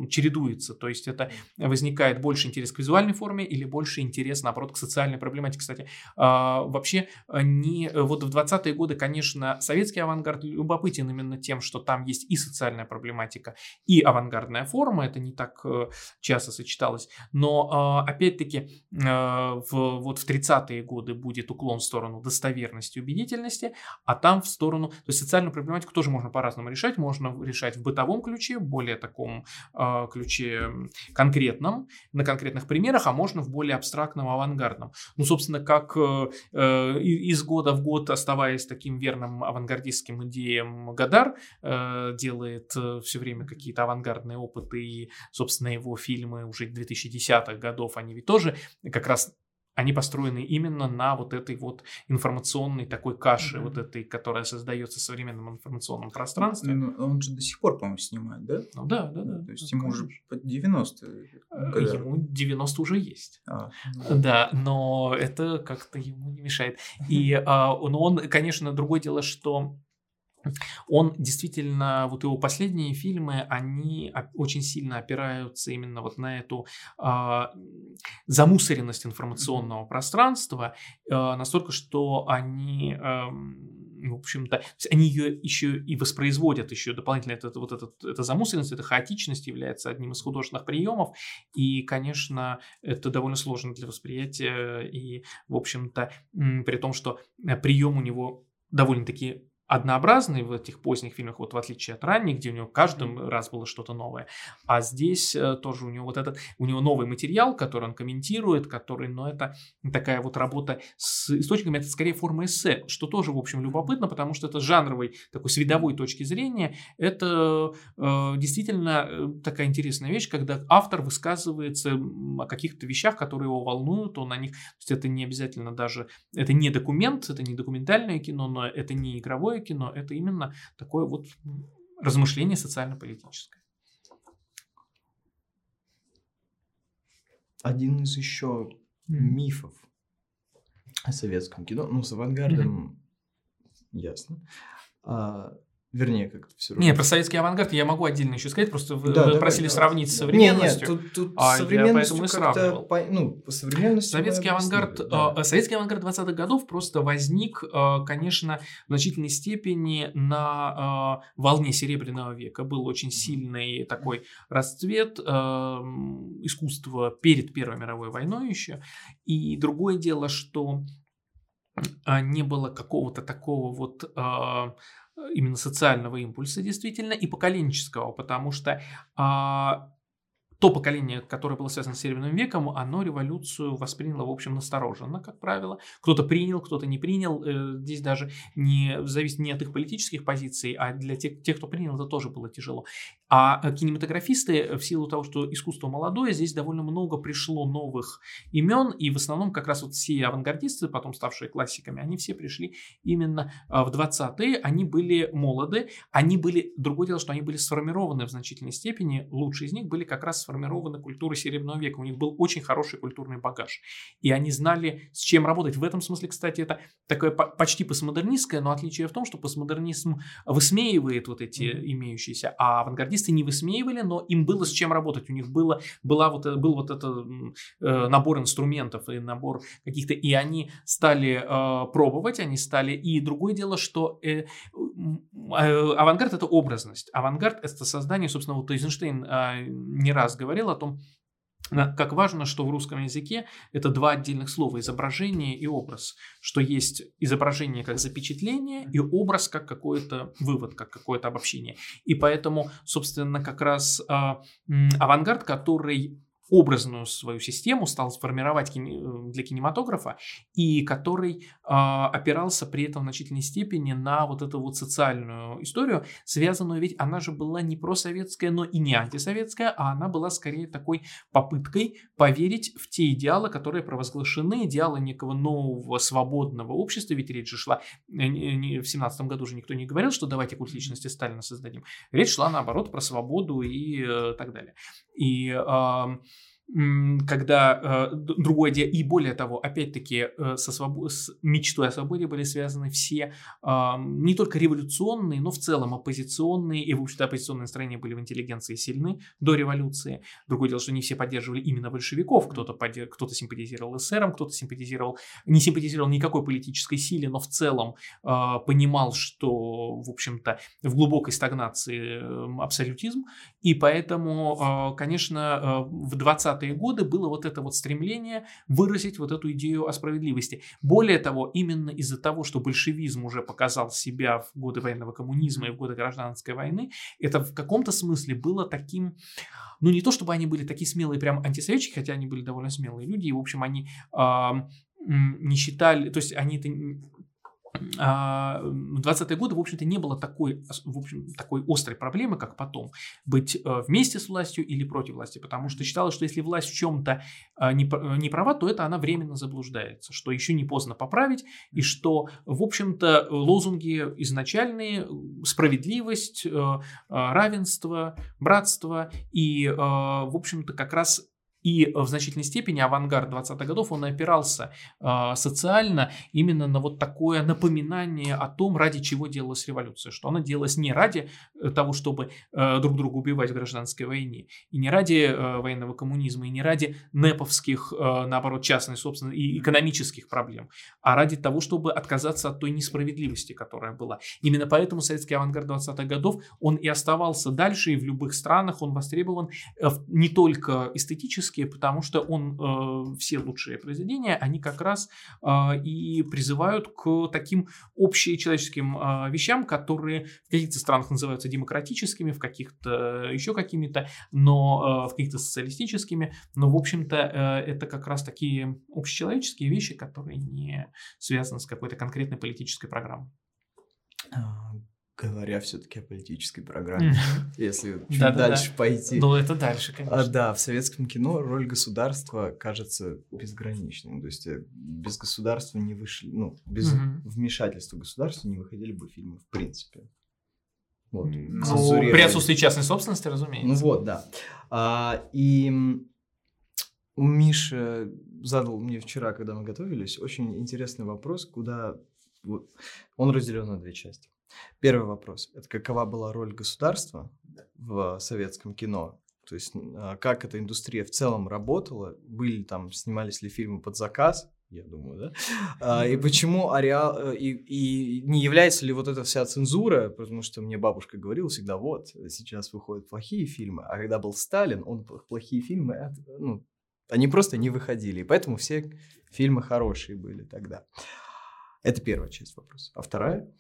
чередуется. То есть это возникает больше интерес к визуальной форме или больше интерес, наоборот, к социальной проблематике. Кстати, а, вообще не, вот в 20-е годы, конечно, советский авангард любопытен именно тем, что там есть и социальная проблематика, и авангардная форма. Это не так э, часто сочеталось. Но а, опять-таки в, вот в 30-е годы будет уклон в сторону достоверности, убедительности, а там в сторону, то есть социальную проблематику тоже можно по-разному решать, можно решать в бытовом ключе, более таком э, ключе конкретном, на конкретных примерах, а можно в более абстрактном, авангардном. Ну, собственно, как э, э из года в год, оставаясь таким верным авангардистским идеям, Гадар э, делает э, все время какие-то авангардные опыты, и, собственно, его фильмы уже 2010-х годов, они ведь тоже как раз они построены именно на вот этой вот информационной такой каше, mm-hmm. вот этой, которая создается в современном информационном пространстве. Ну, он же до сих пор, по-моему, снимает, да? Ну да, да, да. То есть ему уже под 90 э, Ему 90 уже есть. А, ну. Да, но это как-то ему не мешает. И а, но он, конечно, другое дело, что он действительно, вот его последние фильмы, они очень сильно опираются именно вот на эту э, замусоренность информационного пространства, э, настолько, что они, э, в общем-то, они ее еще и воспроизводят еще дополнительно. Это, вот этот, эта замусоренность, эта хаотичность является одним из художественных приемов, и, конечно, это довольно сложно для восприятия, и, в общем-то, при том, что э, прием у него довольно-таки однообразный в этих поздних фильмах, вот в отличие от ранних, где у него каждый раз было что-то новое. А здесь э, тоже у него вот этот, у него новый материал, который он комментирует, который, но это такая вот работа с источниками, это скорее форма эссе, что тоже, в общем, любопытно, потому что это жанровой, такой с видовой точки зрения, это э, действительно э, такая интересная вещь, когда автор высказывается о каких-то вещах, которые его волнуют, он на них, то есть это не обязательно даже, это не документ, это не документальное кино, но это не игровое кино, это именно такое вот размышление социально-политическое. Один из еще мифов о советском кино. Ну, с авангардом ясно. А, Вернее, как-то все равно. Не, про советский авангард я могу отдельно еще сказать, просто вы, да, вы просили давай, сравнить с современностью. Нет, нет, тут, тут а современностью я поэтому и сравнивал. По, ну, по современности советский авангард, да. э, советский авангард 20-х годов просто возник, э, конечно, в значительной степени на э, волне Серебряного века. Был очень сильный такой расцвет э, искусства перед Первой мировой войной еще. И другое дело, что не было какого-то такого вот именно социального импульса действительно и поколенческого, потому что а, то поколение, которое было связано с Серебряным веком, оно революцию восприняло, в общем, настороженно, как правило. Кто-то принял, кто-то не принял. Э, здесь даже не зависит не от их политических позиций, а для тех, тех, кто принял, это тоже было тяжело. А кинематографисты, в силу того, что искусство молодое, здесь довольно много пришло новых имен, и в основном как раз вот все авангардисты, потом ставшие классиками, они все пришли именно а, в 20-е, они были молоды, они были, другое дело, что они были сформированы в значительной степени, лучшие из них были как раз сформированы культурой Серебряного века, у них был очень хороший культурный багаж, и они знали, с чем работать. В этом смысле, кстати, это такое почти постмодернистское, но отличие в том, что постмодернизм высмеивает вот эти имеющиеся, а авангардисты специалисты не высмеивали, но им было с чем работать. У них было, была вот, э, был вот этот э, набор инструментов и набор каких-то... И они стали э, пробовать, они стали... И другое дело, что э, э, авангард – это образность. Авангард – это создание, собственно, вот Эйзенштейн э, не раз говорил о том, как важно, что в русском языке это два отдельных слова – изображение и образ. Что есть изображение как запечатление и образ как какой-то вывод, как какое-то обобщение. И поэтому, собственно, как раз э, авангард, который образную свою систему стал сформировать э, для кинематографа и который э, опирался при этом в значительной степени на вот эту вот социальную историю, связанную ведь она же была не просоветская, но и не антисоветская, а она была скорее такой попыткой поверить в те идеалы, которые провозглашены, идеалы некого нового свободного общества, ведь речь же шла, э, в семнадцатом году уже никто не говорил, что давайте культ личности Сталина создадим, речь шла наоборот про свободу и э, так далее. И э, когда э, другое дело, и более того, опять-таки, э, со свобод... с мечтой о свободе были связаны все э, не только революционные, но в целом оппозиционные, и, в общем-то, оппозиционные настроения были в интеллигенции сильны до революции. Другое дело, что не все поддерживали именно большевиков, кто-то, поддерж... кто-то симпатизировал эсерам, кто-то симпатизировал, не симпатизировал никакой политической силе, но в целом э, понимал, что, в общем-то, в глубокой стагнации э, абсолютизм, и поэтому, э, конечно, э, в 20 20-е годы было вот это вот стремление выразить вот эту идею о справедливости. Более того, именно из-за того, что большевизм уже показал себя в годы военного коммунизма и в годы гражданской войны, это в каком-то смысле было таким, ну не то чтобы они были такие смелые прям антисоветчики, хотя они были довольно смелые люди, и в общем они э, не считали, то есть они это в 20-е годы, в общем-то, не было такой, в общем, такой острой проблемы, как потом, быть э, вместе с властью или против власти, потому что считалось, что если власть в чем-то а, не, права, то это она временно заблуждается, что еще не поздно поправить, и что, в общем-то, лозунги изначальные, справедливость, э, равенство, братство, и, э, в общем-то, как раз и в значительной степени авангард 20-х годов, он опирался э, социально именно на вот такое напоминание о том, ради чего делалась революция. Что она делалась не ради э, того, чтобы э, друг друга убивать в гражданской войне, и не ради э, военного коммунизма, и не ради неповских, э, наоборот, частной собственности и экономических проблем, а ради того, чтобы отказаться от той несправедливости, которая была. Именно поэтому советский авангард 20-х годов, он и оставался дальше, и в любых странах он востребован э, не только эстетически, классические, потому что он, э, все лучшие произведения, они как раз э, и призывают к таким общечеловеческим э, вещам, которые в каких-то странах называются демократическими, в каких-то еще какими-то, но в каких-то социалистическими, но в общем-то это как раз такие общечеловеческие вещи, которые не связаны с какой-то конкретной политической программой. Говоря все-таки о политической программе, если чуть дальше пойти. Ну, это дальше, конечно. А, да, в советском кино роль государства кажется безграничной. То есть э, без государства не вышли, ну, без вмешательства государства не выходили бы фильмы в принципе. Вот. Ну, при отсутствии частной собственности, разумеется. Ну вот, да. А, и Миша задал мне вчера, когда мы готовились, очень интересный вопрос, куда он разделен на две части. Первый вопрос – это какова была роль государства в советском кино? То есть а, как эта индустрия в целом работала? Были там, снимались ли фильмы под заказ? Я думаю, да? А, и почему ареал... Э, и, и не является ли вот эта вся цензура, потому что мне бабушка говорила всегда, вот, сейчас выходят плохие фильмы, а когда был Сталин, он плохие фильмы, ну, они просто не выходили, и поэтому все фильмы хорошие были тогда. Это первая часть вопроса. А вторая?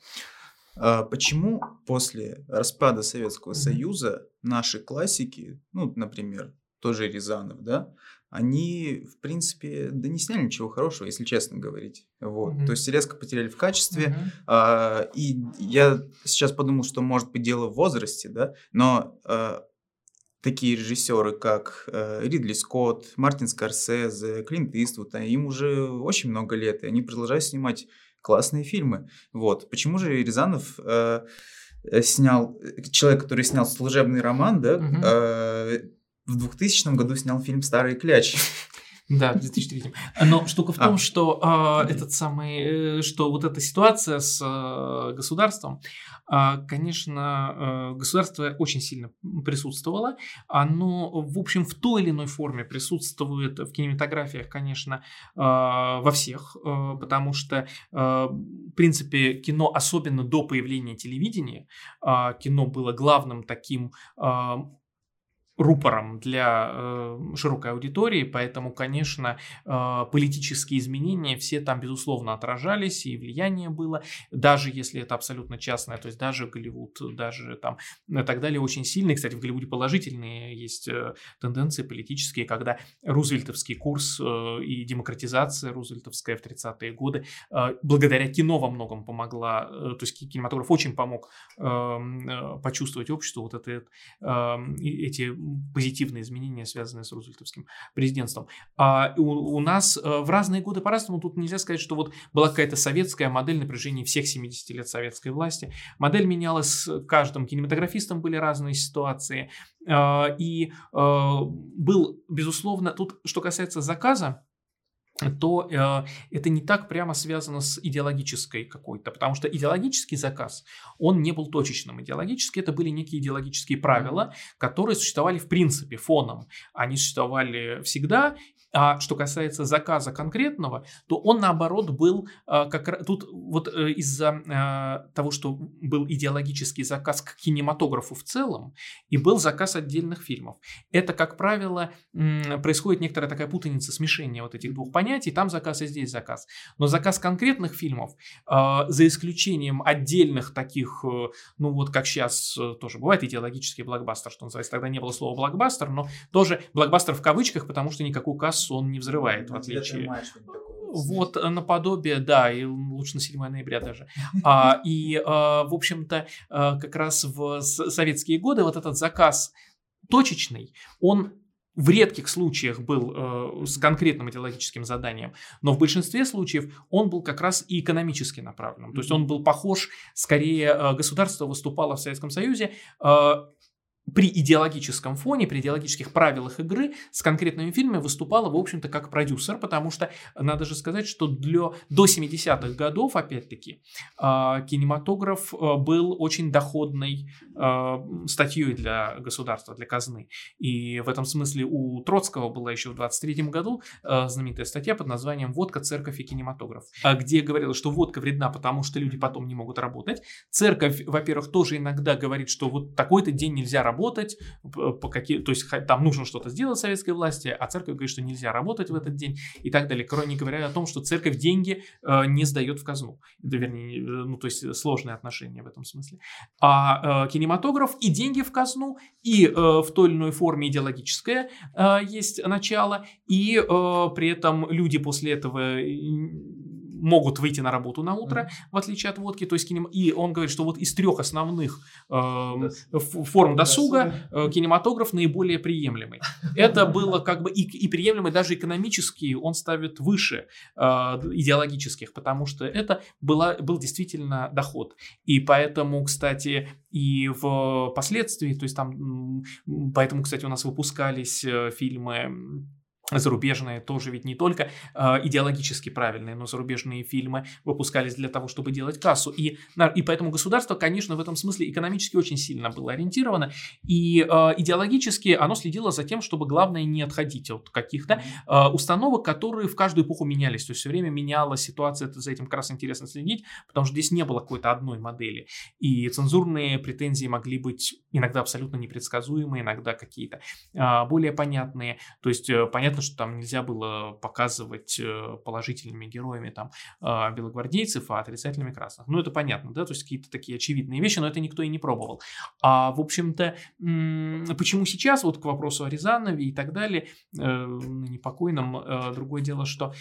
А почему после распада Советского mm-hmm. Союза наши классики, ну, например, тоже Рязанов, да, они, в принципе, да не сняли ничего хорошего, если честно говорить. Вот. Mm-hmm. То есть резко потеряли в качестве. Mm-hmm. А, и я сейчас подумал, что может быть дело в возрасте, да, но а, такие режиссеры, как э, Ридли Скотт, Мартин Скорсезе, Клинт Иствуд, им уже очень много лет, и они продолжают снимать классные фильмы. Вот. Почему же Рязанов э, снял, человек, который снял служебный роман, да, угу. э, в 2000 году снял фильм «Старые клячи». Да, в 2003. Но штука в том, а. что э, этот самый, э, что вот эта ситуация с э, государством, э, конечно, э, государство очень сильно присутствовало. Оно, в общем, в той или иной форме присутствует в кинематографиях, конечно, э, во всех, э, потому что, э, в принципе, кино, особенно до появления телевидения, э, кино было главным таким э, рупором для э, широкой аудитории, поэтому, конечно, э, политические изменения все там, безусловно, отражались, и влияние было, даже если это абсолютно частное, то есть даже Голливуд, даже там и так далее, очень сильные. Кстати, в Голливуде положительные есть э, тенденции политические, когда рузвельтовский курс э, и демократизация рузвельтовская в 30-е годы э, благодаря кино во многом помогла, э, то есть кинематограф очень помог эм, э, почувствовать обществу вот это, э, эти позитивные изменения, связанные с рузвельтовским президентством. А у, у нас э, в разные годы по-разному, тут нельзя сказать, что вот была какая-то советская модель на протяжении всех 70 лет советской власти. Модель менялась с каждым кинематографистом, были разные ситуации. А, и э, был, безусловно, тут, что касается заказа, то э, это не так прямо связано с идеологической какой-то, потому что идеологический заказ, он не был точечным. Идеологически это были некие идеологические правила, которые существовали в принципе фоном. Они существовали всегда, а что касается заказа конкретного, то он наоборот был а, как тут вот э, из-за а, того, что был идеологический заказ к кинематографу в целом и был заказ отдельных фильмов. Это, как правило, происходит некоторая такая путаница, смешение вот этих двух понятий. Там заказ и здесь заказ. Но заказ конкретных фильмов, за исключением отдельных таких, э, ну вот как сейчас э, тоже бывает идеологический блокбастер, что называется. Тогда не было слова блокбастер, но тоже блокбастер в кавычках, потому что никакую кассу кассу он не взрывает, в отличие... Вот э, наподобие, да, и лучше на 7 ноября даже. А, и, а, в общем-то, а, как раз в советские годы вот этот заказ точечный, он в редких случаях был э, с конкретным идеологическим заданием, но в большинстве случаев он был как раз и экономически направленным. То есть он был похож, скорее э, государство выступало в Советском Союзе э, при идеологическом фоне, при идеологических правилах игры с конкретными фильмами выступала, в общем-то, как продюсер, потому что надо же сказать, что для, до 70-х годов, опять-таки, а, кинематограф а, был очень доходной а, статьей для государства, для казны. И в этом смысле у Троцкого была еще в 23 году знаменитая статья под названием «Водка, церковь и кинематограф», где говорилось, что водка вредна, потому что люди потом не могут работать. Церковь, во-первых, тоже иногда говорит, что вот такой-то день нельзя работать, работать, по какие, то есть там нужно что-то сделать советской власти, а церковь говорит, что нельзя работать в этот день и так далее. Кроме говоря о том, что церковь деньги э, не сдает в казну. Вернее, э, ну, то есть сложные отношения в этом смысле. А э, кинематограф и деньги в казну, и в той или иной форме идеологическое есть начало, и при этом люди после этого могут выйти на работу на утро, mm-hmm. в отличие от водки. То есть кинем... И он говорит, что вот из трех основных э, форм досуга э, кинематограф наиболее приемлемый. Это было как бы и, и приемлемый даже экономически, он ставит выше э, идеологических, потому что это была, был действительно доход. И поэтому, кстати, и в последствии, то есть там, поэтому, кстати, у нас выпускались э, фильмы зарубежные тоже ведь не только э, идеологически правильные, но зарубежные фильмы выпускались для того, чтобы делать кассу. И, и поэтому государство, конечно, в этом смысле экономически очень сильно было ориентировано. И э, идеологически оно следило за тем, чтобы главное не отходить от каких-то э, установок, которые в каждую эпоху менялись. То есть все время менялась ситуация, это, за этим как раз интересно следить, потому что здесь не было какой-то одной модели. И цензурные претензии могли быть иногда абсолютно непредсказуемые, иногда какие-то э, более понятные. То есть э, понятно, понятно, что там нельзя было показывать э, положительными героями там а, белогвардейцев, а отрицательными красных. Ну, это понятно, да, то есть какие-то такие очевидные вещи, но это никто и не пробовал. А, в общем-то, почему сейчас, вот к вопросу о Рязанове и так далее, э, непокойном, э, другое дело, что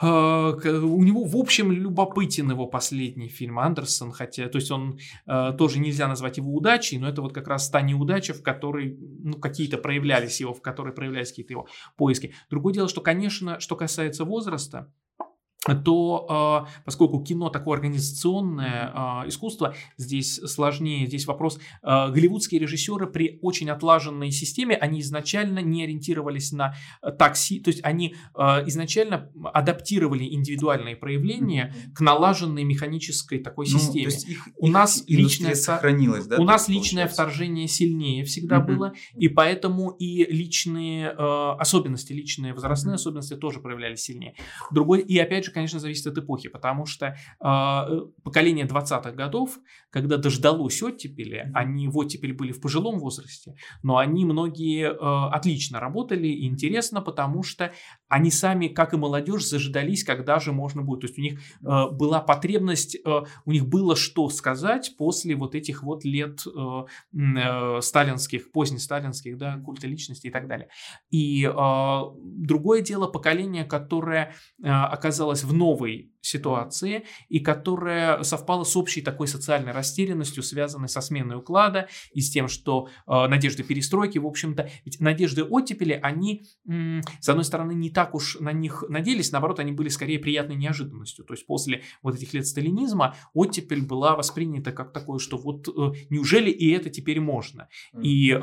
у него, в общем, любопытен его последний фильм Андерсон, хотя, то есть он э, тоже нельзя назвать его удачей, но это вот как раз та неудача, в которой, ну, какие-то проявлялись его, в которой проявлялись какие-то его поиски. Другое дело, что, конечно, что касается возраста, то а, поскольку кино такое организационное а, искусство, здесь сложнее, здесь вопрос, а, голливудские режиссеры при очень отлаженной системе, они изначально не ориентировались на такси, то есть они изначально адаптировали индивидуальные проявления к налаженной механической такой ну, системе. их, у нас личное сохранилось, да? У нас личное вторжение сильнее всегда mm-hmm. было, и поэтому и личные особенности, личные возрастные особенности тоже проявлялись сильнее. Другой, и опять же, конечно, зависит от эпохи, потому что э, поколение 20-х годов, когда дождалось оттепели, они в оттепель были в пожилом возрасте, но они многие э, отлично работали и интересно, потому что они сами, как и молодежь, заждались, когда же можно будет. То есть у них э, была потребность, э, у них было что сказать после вот этих вот лет э, э, сталинских, позднесталинских, да, культа личности и так далее. И э, другое дело поколение, которое э, оказалось в новой ситуации и которая совпала с общей такой социальной растерянностью, связанной со сменой уклада и с тем, что э, надежды перестройки, в общем-то, ведь надежды оттепели, они, м, с одной стороны, не так уж на них надеялись, наоборот, они были скорее приятной неожиданностью. То есть после вот этих лет сталинизма оттепель была воспринята как такое, что вот э, неужели и это теперь можно? И э,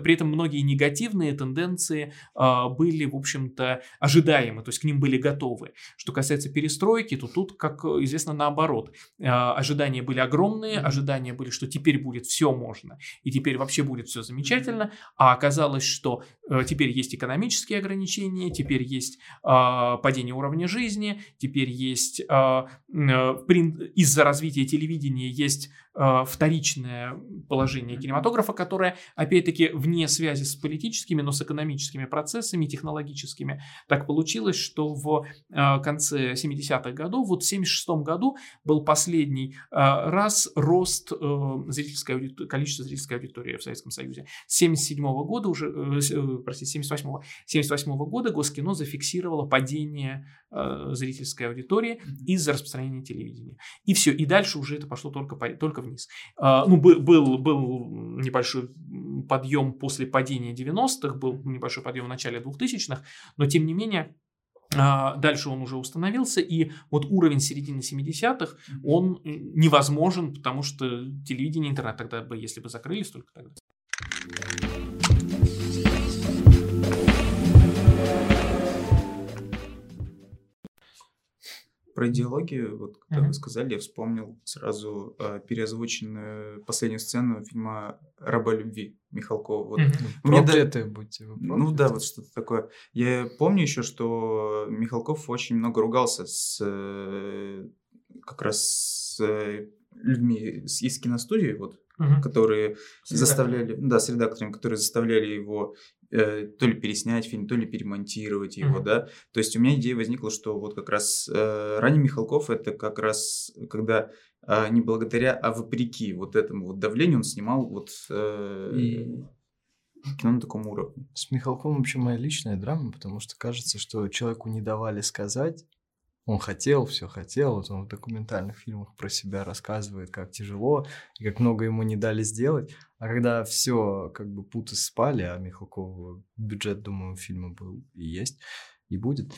при этом многие негативные тенденции э, были, в общем-то, ожидаемы, то есть к ним были готовы. Что касается перестройки, то тут, как известно, наоборот. А, ожидания были огромные, ожидания были, что теперь будет все можно, и теперь вообще будет все замечательно, а оказалось, что э, теперь есть экономические ограничения, теперь есть падение уровня жизни, теперь есть из-за развития телевидения есть вторичное положение кинематографа, которое, опять-таки, вне связи с политическими, но с экономическими процессами, технологическими. Так получилось, что в конце 70-х годов вот в 1976 году был последний э, раз рост э, зрительской количества зрительской аудитории в Советском Союзе. С 1977 года уже, э, э простите, 78 78 года Госкино зафиксировало падение э, зрительской аудитории из-за распространения телевидения. И все, и дальше уже это пошло только, только вниз. Э, ну, был, был, был небольшой подъем после падения 90-х, был небольшой подъем в начале 2000-х, но тем не менее а, дальше он уже установился, и вот уровень середины 70-х, он невозможен, потому что телевидение, интернет тогда бы, если бы закрылись только тогда. Про идеологию, вот когда mm-hmm. вы сказали, я вспомнил сразу э, переозвученную последнюю сцену фильма «Раба любви» Михалкова. Вот. Mm-hmm. Мне да, будьте вы Ну да, вот что-то такое. Я помню еще, что Михалков очень много ругался с э, как раз с э, людьми из киностудии, вот, угу. которые с заставляли, да, с редакторами, которые заставляли его э, то ли переснять фильм, то ли перемонтировать его, угу. да. То есть у меня идея возникла, что вот как раз э, ранний Михалков это как раз когда э, не благодаря, а вопреки вот этому вот давлению он снимал вот э, И... кино на таком уровне. С Михалковым вообще моя личная драма, потому что кажется, что человеку не давали сказать, он хотел, все хотел. Вот он в документальных фильмах про себя рассказывает, как тяжело и как много ему не дали сделать. А когда все как бы путы спали, а Михалкова бюджет, думаю, фильма был и есть, и будет.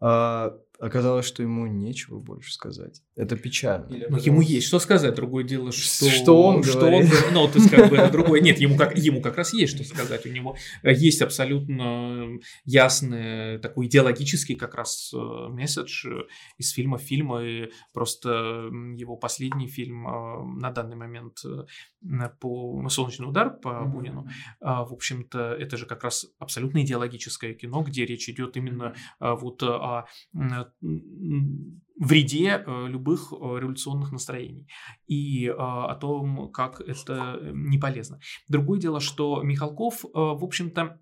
А, Оказалось, что ему нечего больше сказать. Это печально. Ну, ему есть что сказать. Другое дело, что, Что он что говорит. он- ну, то есть, как бы, это другое. Нет, ему как, ему как раз есть что сказать. У него есть абсолютно ясный такой идеологический как раз э, месседж из фильма в фильм. И просто его последний фильм э, на данный момент э, по «Солнечный удар» по Бунину, а, в общем-то, это же как раз абсолютно идеологическое кино, где речь идет именно вот о вреде э, любых э, революционных настроений и а, о том, как это э, не полезно. Другое дело, что Михалков, э, в общем-то,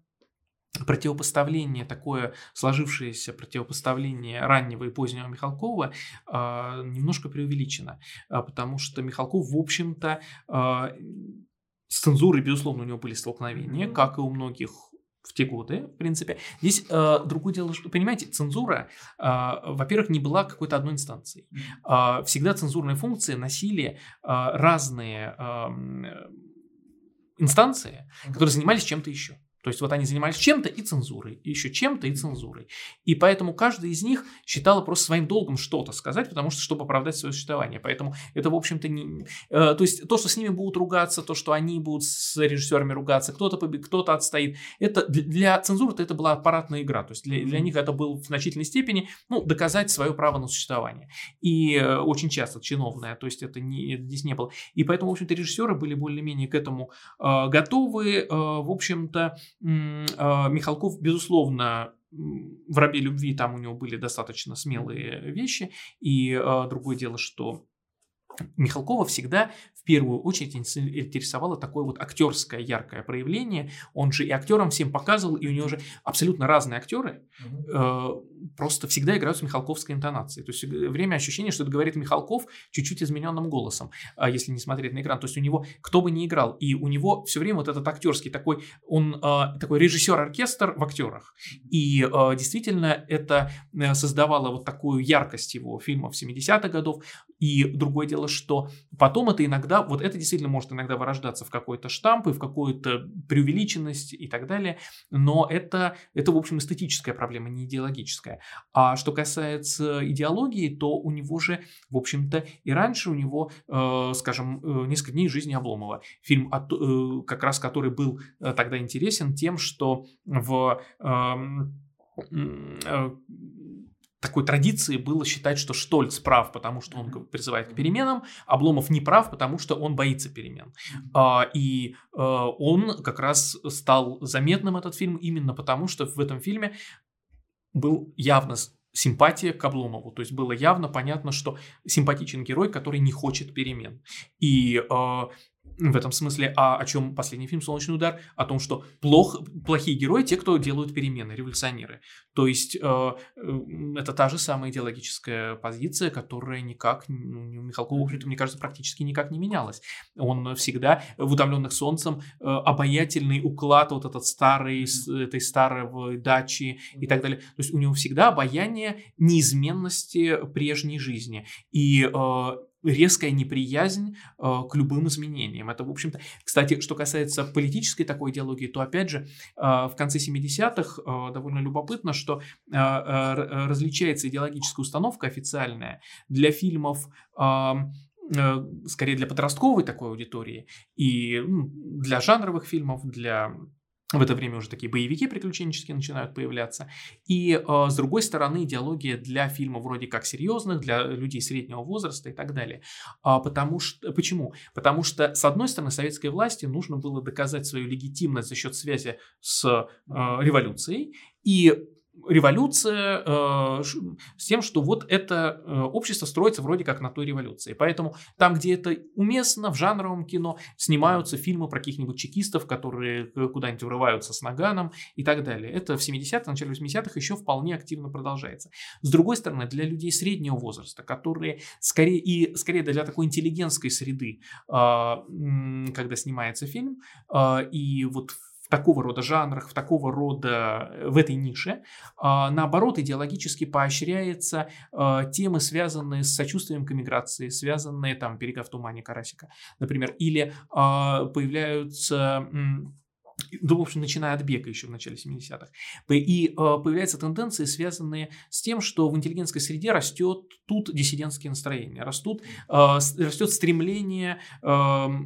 противопоставление, такое сложившееся противопоставление раннего и позднего Михалкова немножко преувеличено, потому что Михалков, в общем-то, с цензурой, безусловно, у него были столкновения, как и у многих в те годы, в принципе. Здесь э, другое дело, что, понимаете, цензура, э, во-первых, не была какой-то одной инстанцией. Э, всегда цензурные функции носили э, разные э, инстанции, которые занимались чем-то еще. То есть вот они занимались чем-то и цензурой, и еще чем-то и цензурой. И поэтому каждый из них считала просто своим долгом что-то сказать, потому что, чтобы оправдать свое существование. Поэтому это, в общем-то, не... э, то есть то, что с ними будут ругаться, то, что они будут с режиссерами ругаться, кто-то побе- кто-то отстоит, это для, цензуры это была аппаратная игра. То есть для, для них это было в значительной степени ну, доказать свое право на существование. И э, очень часто чиновное, то есть это не, это здесь не было. И поэтому, в общем-то, режиссеры были более-менее к этому э, готовы. Э, в общем-то, Михалков, безусловно, в «Рабе любви» там у него были достаточно смелые вещи. И э, другое дело, что Михалкова всегда в первую очередь интересовало такое вот актерское яркое проявление. Он же и актерам всем показывал, и у него же абсолютно разные актеры э, просто всегда играют с михалковской интонацией. То есть время ощущения, что это говорит Михалков чуть-чуть измененным голосом, а если не смотреть на экран. То есть у него кто бы ни играл, и у него все время вот этот актерский такой, он э, такой режиссер-оркестр в актерах. И э, действительно это э, создавало вот такую яркость его фильмов 70-х годов. И другое дело, что потом это иногда, вот это действительно может иногда вырождаться в какой-то штамп и в какую-то преувеличенность и так далее, но это, это в общем, эстетическая проблема, не идеологическая. А что касается идеологии, то у него же, в общем-то, и раньше у него, э, скажем, э, «Несколько дней жизни Обломова», фильм, от- э, как раз который был э, тогда интересен тем, что в... эм, э, такой традиции было считать, что Штольц прав, потому что он призывает к переменам, Обломов не прав, потому что он боится перемен. А, И э, он как раз стал заметным, этот фильм, именно потому, что в этом фильме был явно симпатия к Обломову. То есть было явно понятно, что симпатичен герой, который не хочет перемен. И э, в этом смысле, а о чем последний фильм «Солнечный удар»? О том, что плох, плохие герои – те, кто делают перемены, революционеры. То есть э, э, это та же самая идеологическая позиция, которая никак, ну, у Михалкова, мне кажется, практически никак не менялась. Он всегда в «Утомленных солнцем» э, обаятельный уклад вот этот старый, с этой старой дачи и так далее. То есть у него всегда обаяние неизменности прежней жизни. И э, резкая неприязнь э, к любым изменениям. Это, в общем-то, кстати, что касается политической такой идеологии, то, опять же, э, в конце 70-х э, довольно любопытно, что различается идеологическая установка официальная для фильмов скорее для подростковой такой аудитории и ну, для жанровых фильмов, для в это время уже такие боевики приключенческие начинают появляться. И э, с другой стороны, идеология для фильмов вроде как серьезных, для людей среднего возраста и так далее. А, потому что, почему? Потому что, с одной стороны, советской власти нужно было доказать свою легитимность за счет связи с э, революцией. И революция э, с тем, что вот это э, общество строится вроде как на той революции. Поэтому там, где это уместно, в жанровом кино снимаются фильмы про каких-нибудь чекистов, которые э, куда-нибудь врываются с наганом и так далее. Это в 70-х, начале 80-х еще вполне активно продолжается. С другой стороны, для людей среднего возраста, которые скорее и скорее для такой интеллигентской среды, м, когда снимается фильм, а, и вот в такого рода жанрах, в такого рода, э, в этой нише, а, наоборот, идеологически поощряется а, темы, связанные с сочувствием к эмиграции, связанные, там, «Берега в тумане» Карасика, например, или а, появляются да, в общем, начиная от Бека еще в начале 70-х. И э, появляются тенденции, связанные с тем, что в интеллигентской среде растет тут диссидентские настроения, растут, э, растет стремление э,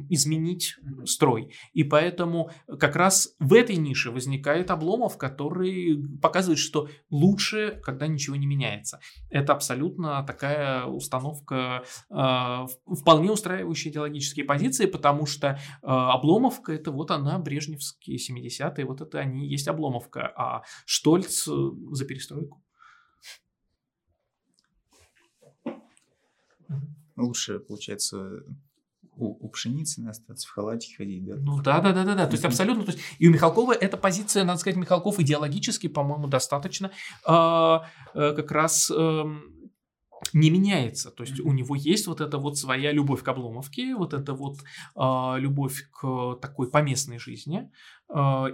изменить строй. И поэтому как раз в этой нише возникает Обломов, который показывает, что лучше, когда ничего не меняется. Это абсолютно такая установка, э, вполне устраивающая идеологические позиции, потому что Обломовка это вот она, брежневские 70-е, вот это они есть Обломовка, а Штольц э, за перестройку. Лучше, получается, у, у Пшеницына остаться в халате ходить, да? Ну да, да, да, да, да. То есть абсолютно. То есть, и у Михалкова эта позиция, надо сказать, Михалков идеологически, по-моему, достаточно э, э, как раз э, не меняется. То есть у него есть вот эта вот своя любовь к Обломовке, вот эта вот э, любовь к такой поместной жизни,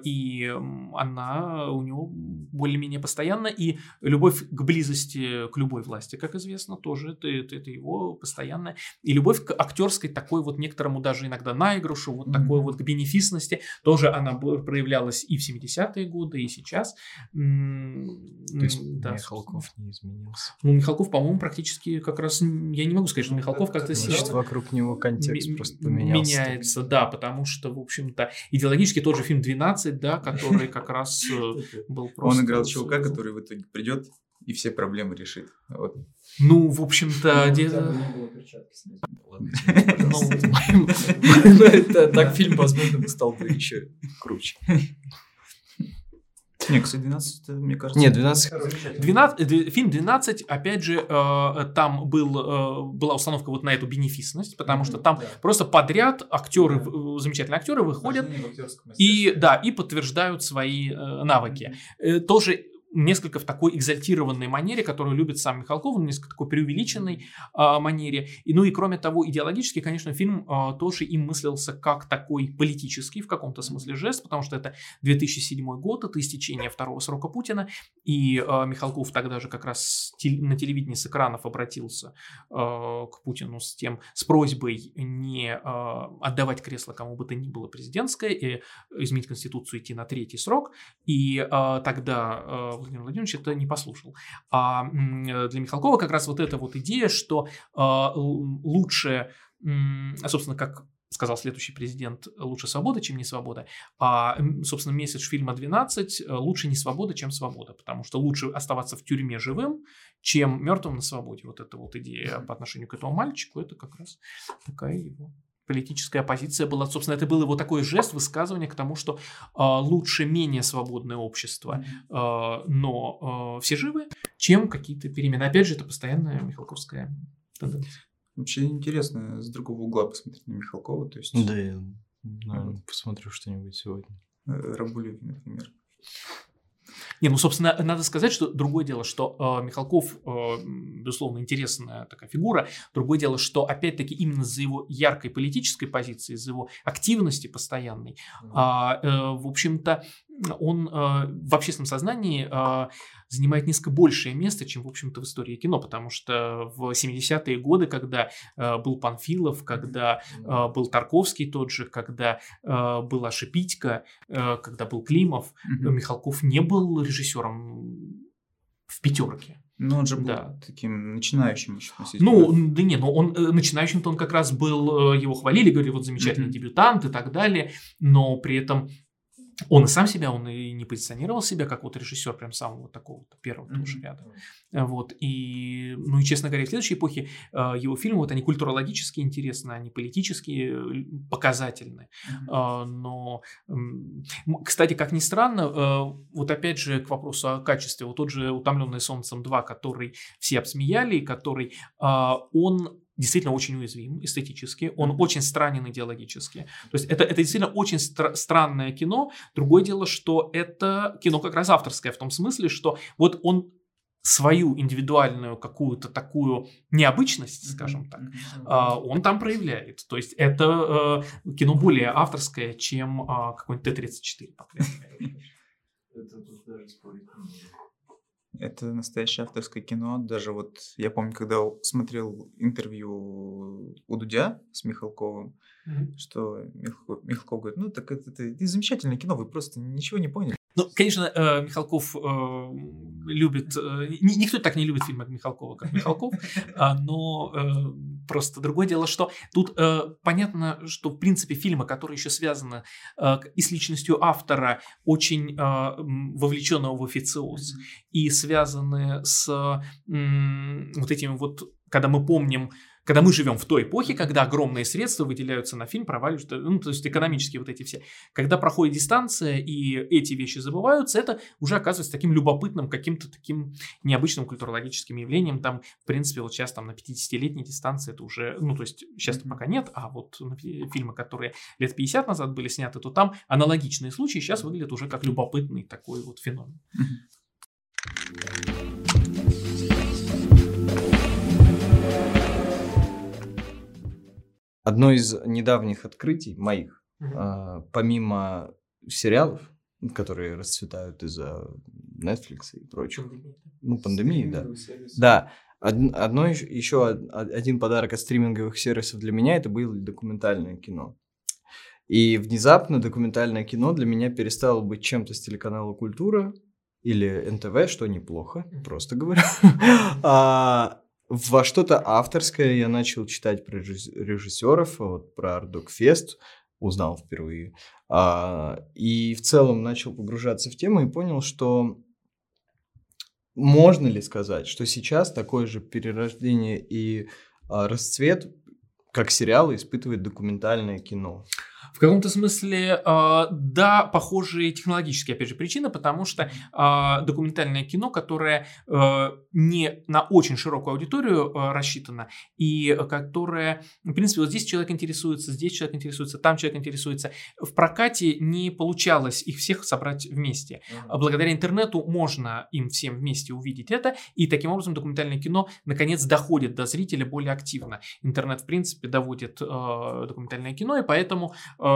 и она у него более-менее постоянна, и любовь к близости к любой власти, как известно, тоже это, это, это его постоянная, и любовь к актерской такой вот некоторому даже иногда наигрышу, вот mm-hmm. такой вот к бенефисности, тоже она проявлялась и в 70-е годы, и сейчас. То есть да, Михалков не изменился? Ну, Михалков, по-моему, практически как раз, я не могу сказать, что Михалков как-то Значит, вокруг него контекст просто поменялся. Меняется, да, потому что, в общем-то, идеологически тот же фильм «12», да, который как раз э, был просто... Он играл чувака, который в итоге придет и все проблемы решит. Вот. Ну, в общем-то, Так фильм, возможно, стал бы еще круче. Не, кстати, 12, мне кажется... Нет, 12... 12 фильм 12, опять же, э, там был, э, была установка вот на эту бенефисность, потому что там да. просто подряд актеры, да. замечательные актеры выходят и, да, и подтверждают свои э, навыки. Тоже несколько в такой экзальтированной манере, которую любит сам Михалков, в несколько такой преувеличенной э, манере. И, ну и кроме того, идеологически, конечно, фильм э, тоже им мыслился как такой политический в каком-то смысле жест, потому что это 2007 год, это истечение второго срока Путина, и э, Михалков тогда же как раз тел- на телевидении с экранов обратился э, к Путину с тем, с просьбой не э, отдавать кресло кому бы то ни было президентское и изменить Конституцию, идти на третий срок, и э, тогда Владимир Владимирович это не послушал. А для Михалкова как раз вот эта вот идея, что а, лучше, собственно, как сказал следующий президент, лучше свобода, чем не свобода. А, собственно, месяц фильма 12 э, лучше не свобода, чем свобода, потому что лучше оставаться в тюрьме живым, чем мертвым на свободе. Вот эта вот идея по отношению к этому мальчику, это как раз такая его политическая оппозиция была, собственно, это был его такой жест, высказывание к тому, что э, лучше менее свободное общество, э, но э, все живы, чем какие-то перемены. Опять же, это постоянная Михалковская тенденция. Вообще интересно с другого угла посмотреть на Михалкова. То есть... Да, я наверное, вот. посмотрю что-нибудь сегодня. Э, Рабулеви, например. Не, ну, собственно, надо сказать, что другое дело, что э, Михалков, э, безусловно, интересная такая фигура. Другое дело, что, опять-таки, именно за его яркой политической позиции, за его активности постоянной, э, э, в общем-то, он э, в общественном сознании э, занимает несколько большее место, чем, в общем-то, в истории кино, потому что в 70-е годы, когда э, был Панфилов, когда э, был Тарковский тот же, когда э, была Шипитько, э, когда был Климов, mm-hmm. Михалков не был режиссером в пятерке. Ну, он же был да. таким начинающим еще. Ну, да нет, но он э, начинающим-то он как раз был, э, его хвалили, говорили, вот замечательный mm-hmm. дебютант и так далее, но при этом он и сам себя, он и не позиционировал себя как вот режиссер прям самого такого первого mm-hmm. тоже ряда. Вот, и, ну и, честно говоря, в следующей эпохе э, его фильмы, вот они культурологически интересны, они политически э, показательны. Mm-hmm. Э, но, кстати, как ни странно, э, вот опять же к вопросу о качестве, вот тот же «Утомленный солнцем 2», который все обсмеяли, который, э, он действительно очень уязвим эстетически, он очень странен идеологически. То есть это, это действительно очень стра- странное кино. Другое дело, что это кино как раз авторское в том смысле, что вот он свою индивидуальную какую-то такую необычность, скажем так, mm-hmm. он там проявляет. То есть это э, кино более авторское, чем а, какой-нибудь Т-34, по крайней мере. Это тут даже спорить Это настоящее авторское кино. Даже вот я помню, когда смотрел интервью у Дудя с Михалковым, mm-hmm. что Михалков, Михалков говорит, ну так это, это, это замечательное кино, вы просто ничего не поняли. Ну, конечно, э, Михалков э, любит... Э, никто так не любит фильмы Михалкова, как Михалков, а, но просто другое дело, что тут понятно, что, в принципе, фильмы, которые еще связаны и с личностью автора, очень вовлеченного в официоз, и связаны с вот этими вот, когда мы помним когда мы живем в той эпохе, когда огромные средства выделяются на фильм, проваливаются, ну, то есть экономические вот эти все. Когда проходит дистанция и эти вещи забываются, это уже оказывается таким любопытным, каким-то таким необычным культурологическим явлением. Там, в принципе, вот сейчас там на 50-летней дистанции это уже, ну, то есть сейчас пока нет, а вот фильмы, которые лет 50 назад были сняты, то там аналогичные случаи сейчас выглядят уже как любопытный такой вот феномен. Одно из недавних открытий моих, угу. а, помимо сериалов, которые расцветают из-за Netflix и прочих, пандемии. ну, пандемии, да. Да, одно еще один подарок от стриминговых сервисов для меня это было документальное кино. И внезапно документальное кино для меня перестало быть чем-то с телеканала Культура или НТВ, что неплохо, просто говорю. а, во что-то авторское я начал читать про режиссеров, вот про Ардокфест узнал впервые. А, и в целом начал погружаться в тему и понял, что можно ли сказать, что сейчас такое же перерождение и а, расцвет, как сериалы, испытывает документальное кино? В каком-то смысле, э, да, похожие технологические, опять же, причины, потому что э, документальное кино, которое э, не на очень широкую аудиторию э, рассчитано, и которое, в принципе, вот здесь человек интересуется, здесь человек интересуется, там человек интересуется, в прокате не получалось их всех собрать вместе. Mm-hmm. Благодаря интернету можно им всем вместе увидеть это, и таким образом документальное кино наконец доходит до зрителя более активно. Интернет, в принципе, доводит э, документальное кино, и поэтому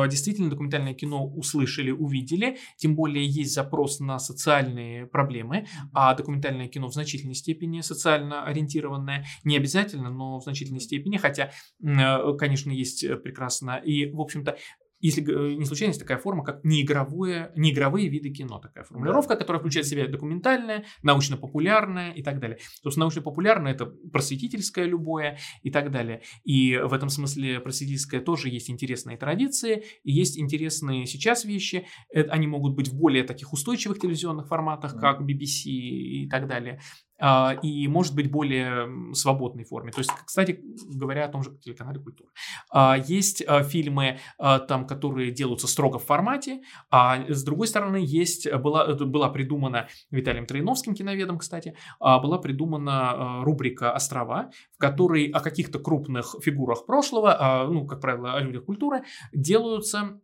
действительно документальное кино услышали, увидели, тем более есть запрос на социальные проблемы, а документальное кино в значительной степени социально ориентированное, не обязательно, но в значительной степени, хотя, э, конечно, есть прекрасно. И, в общем-то, если э, не случайно, есть такая форма, как неигровые, неигровые виды кино, такая формулировка, которая включает в себя документальное, научно-популярное и так далее. То есть научно-популярное это просветительское любое и так далее. И в этом смысле просветительское тоже есть интересные традиции, и есть интересные сейчас вещи. Это, они могут быть в более таких устойчивых телевизионных форматах, как BBC и так далее. А, и может быть более свободной форме. То есть, кстати говоря, о том же телеканале «Культура». А, есть а, фильмы, там, которые делаются строго в формате, а с другой стороны есть, была, была придумана Виталием Троиновским киноведом, кстати, была придумана рубрика «Острова», в которой о каких-то крупных фигурах прошлого, ну, как правило, о людях культуры, делаются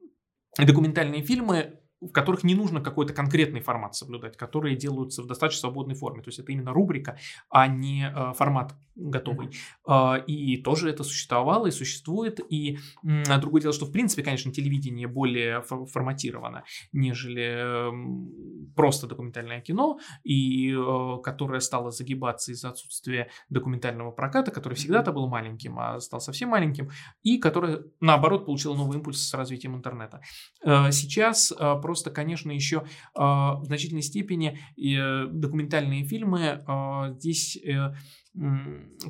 документальные фильмы в которых не нужно какой-то конкретный формат соблюдать, которые делаются в достаточно свободной форме. То есть это именно рубрика, а не э, формат готовый. Mm-hmm. И тоже это существовало и существует. И другое дело, что в принципе, конечно, телевидение более форматировано, нежели э, просто документальное кино, и э, которое стало загибаться из-за отсутствия документального проката, который всегда-то был маленьким, а стал совсем маленьким, и которое, наоборот, получило новый импульс с развитием интернета. Э, сейчас э, просто, конечно, еще а, в значительной степени э, документальные фильмы а, здесь э,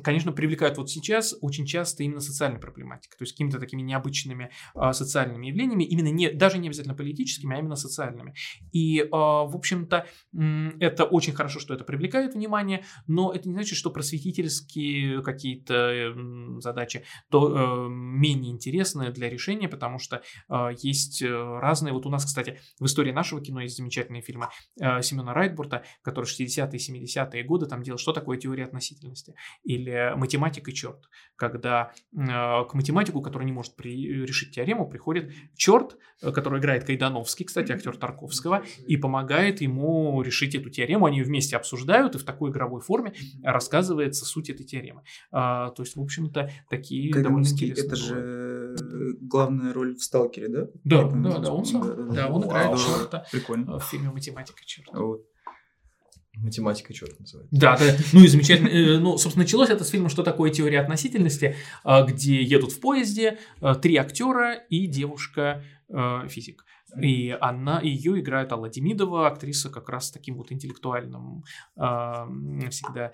конечно, привлекают вот сейчас очень часто именно социальной проблематикой, то есть какими-то такими необычными а, социальными явлениями, именно не, даже не обязательно политическими, а именно социальными. И, а, в общем-то, это очень хорошо, что это привлекает внимание, но это не значит, что просветительские какие-то задачи то э, менее интересны для решения, потому что а, есть э, разные, вот у нас, кстати, в истории нашего кино есть замечательные фильмы э, Семена Райтбурта, который в 60-е и 70-е годы там делал, что такое теория относительности деятельности. Или математика черт, когда э, к математику, который не может при, решить теорему, приходит черт, э, который играет Кайдановский, кстати, актер Тарковского, и помогает ему решить эту теорему. Они вместе обсуждают, и в такой игровой форме рассказывается суть этой теоремы. А, то есть, в общем-то, такие довольно интересные. Это же э, главная роль в «Сталкере», да? Да, да, да, он сам. Да, он играет черта в фильме «Математика черта». Вот. Математика черт называется. Да, да. Ну и замечательно. Э, ну, собственно, началось это с фильма «Что такое теория относительности», а, где едут в поезде а, три актера и девушка-физик. И она, ее играет Алла Демидова, актриса как раз с таким вот интеллектуальным всегда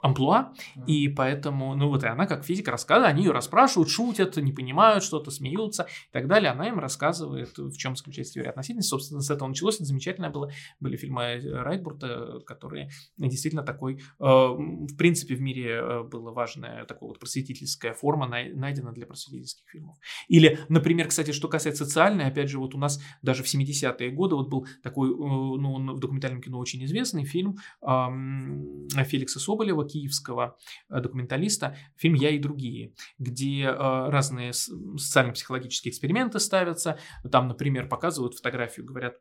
амплуа, mm-hmm. и поэтому, ну вот и она как физик рассказывает, они ее расспрашивают, шутят, не понимают что-то, смеются и так далее, она им рассказывает, в чем заключается теория относительности, собственно, с этого началось, это замечательно было, были фильмы Райтбурта, которые действительно такой, э, в принципе, в мире э, была важная такая вот просветительская форма, найдена для просветительских фильмов. Или, например, кстати, что касается социальной, опять же, вот у нас даже в 70-е годы вот был такой, э, ну, в документальном кино очень известный фильм Феликса Соболева киевского э, документалиста, фильм «Я и другие», где э, разные социально-психологические эксперименты ставятся. Там, например, показывают фотографию, говорят,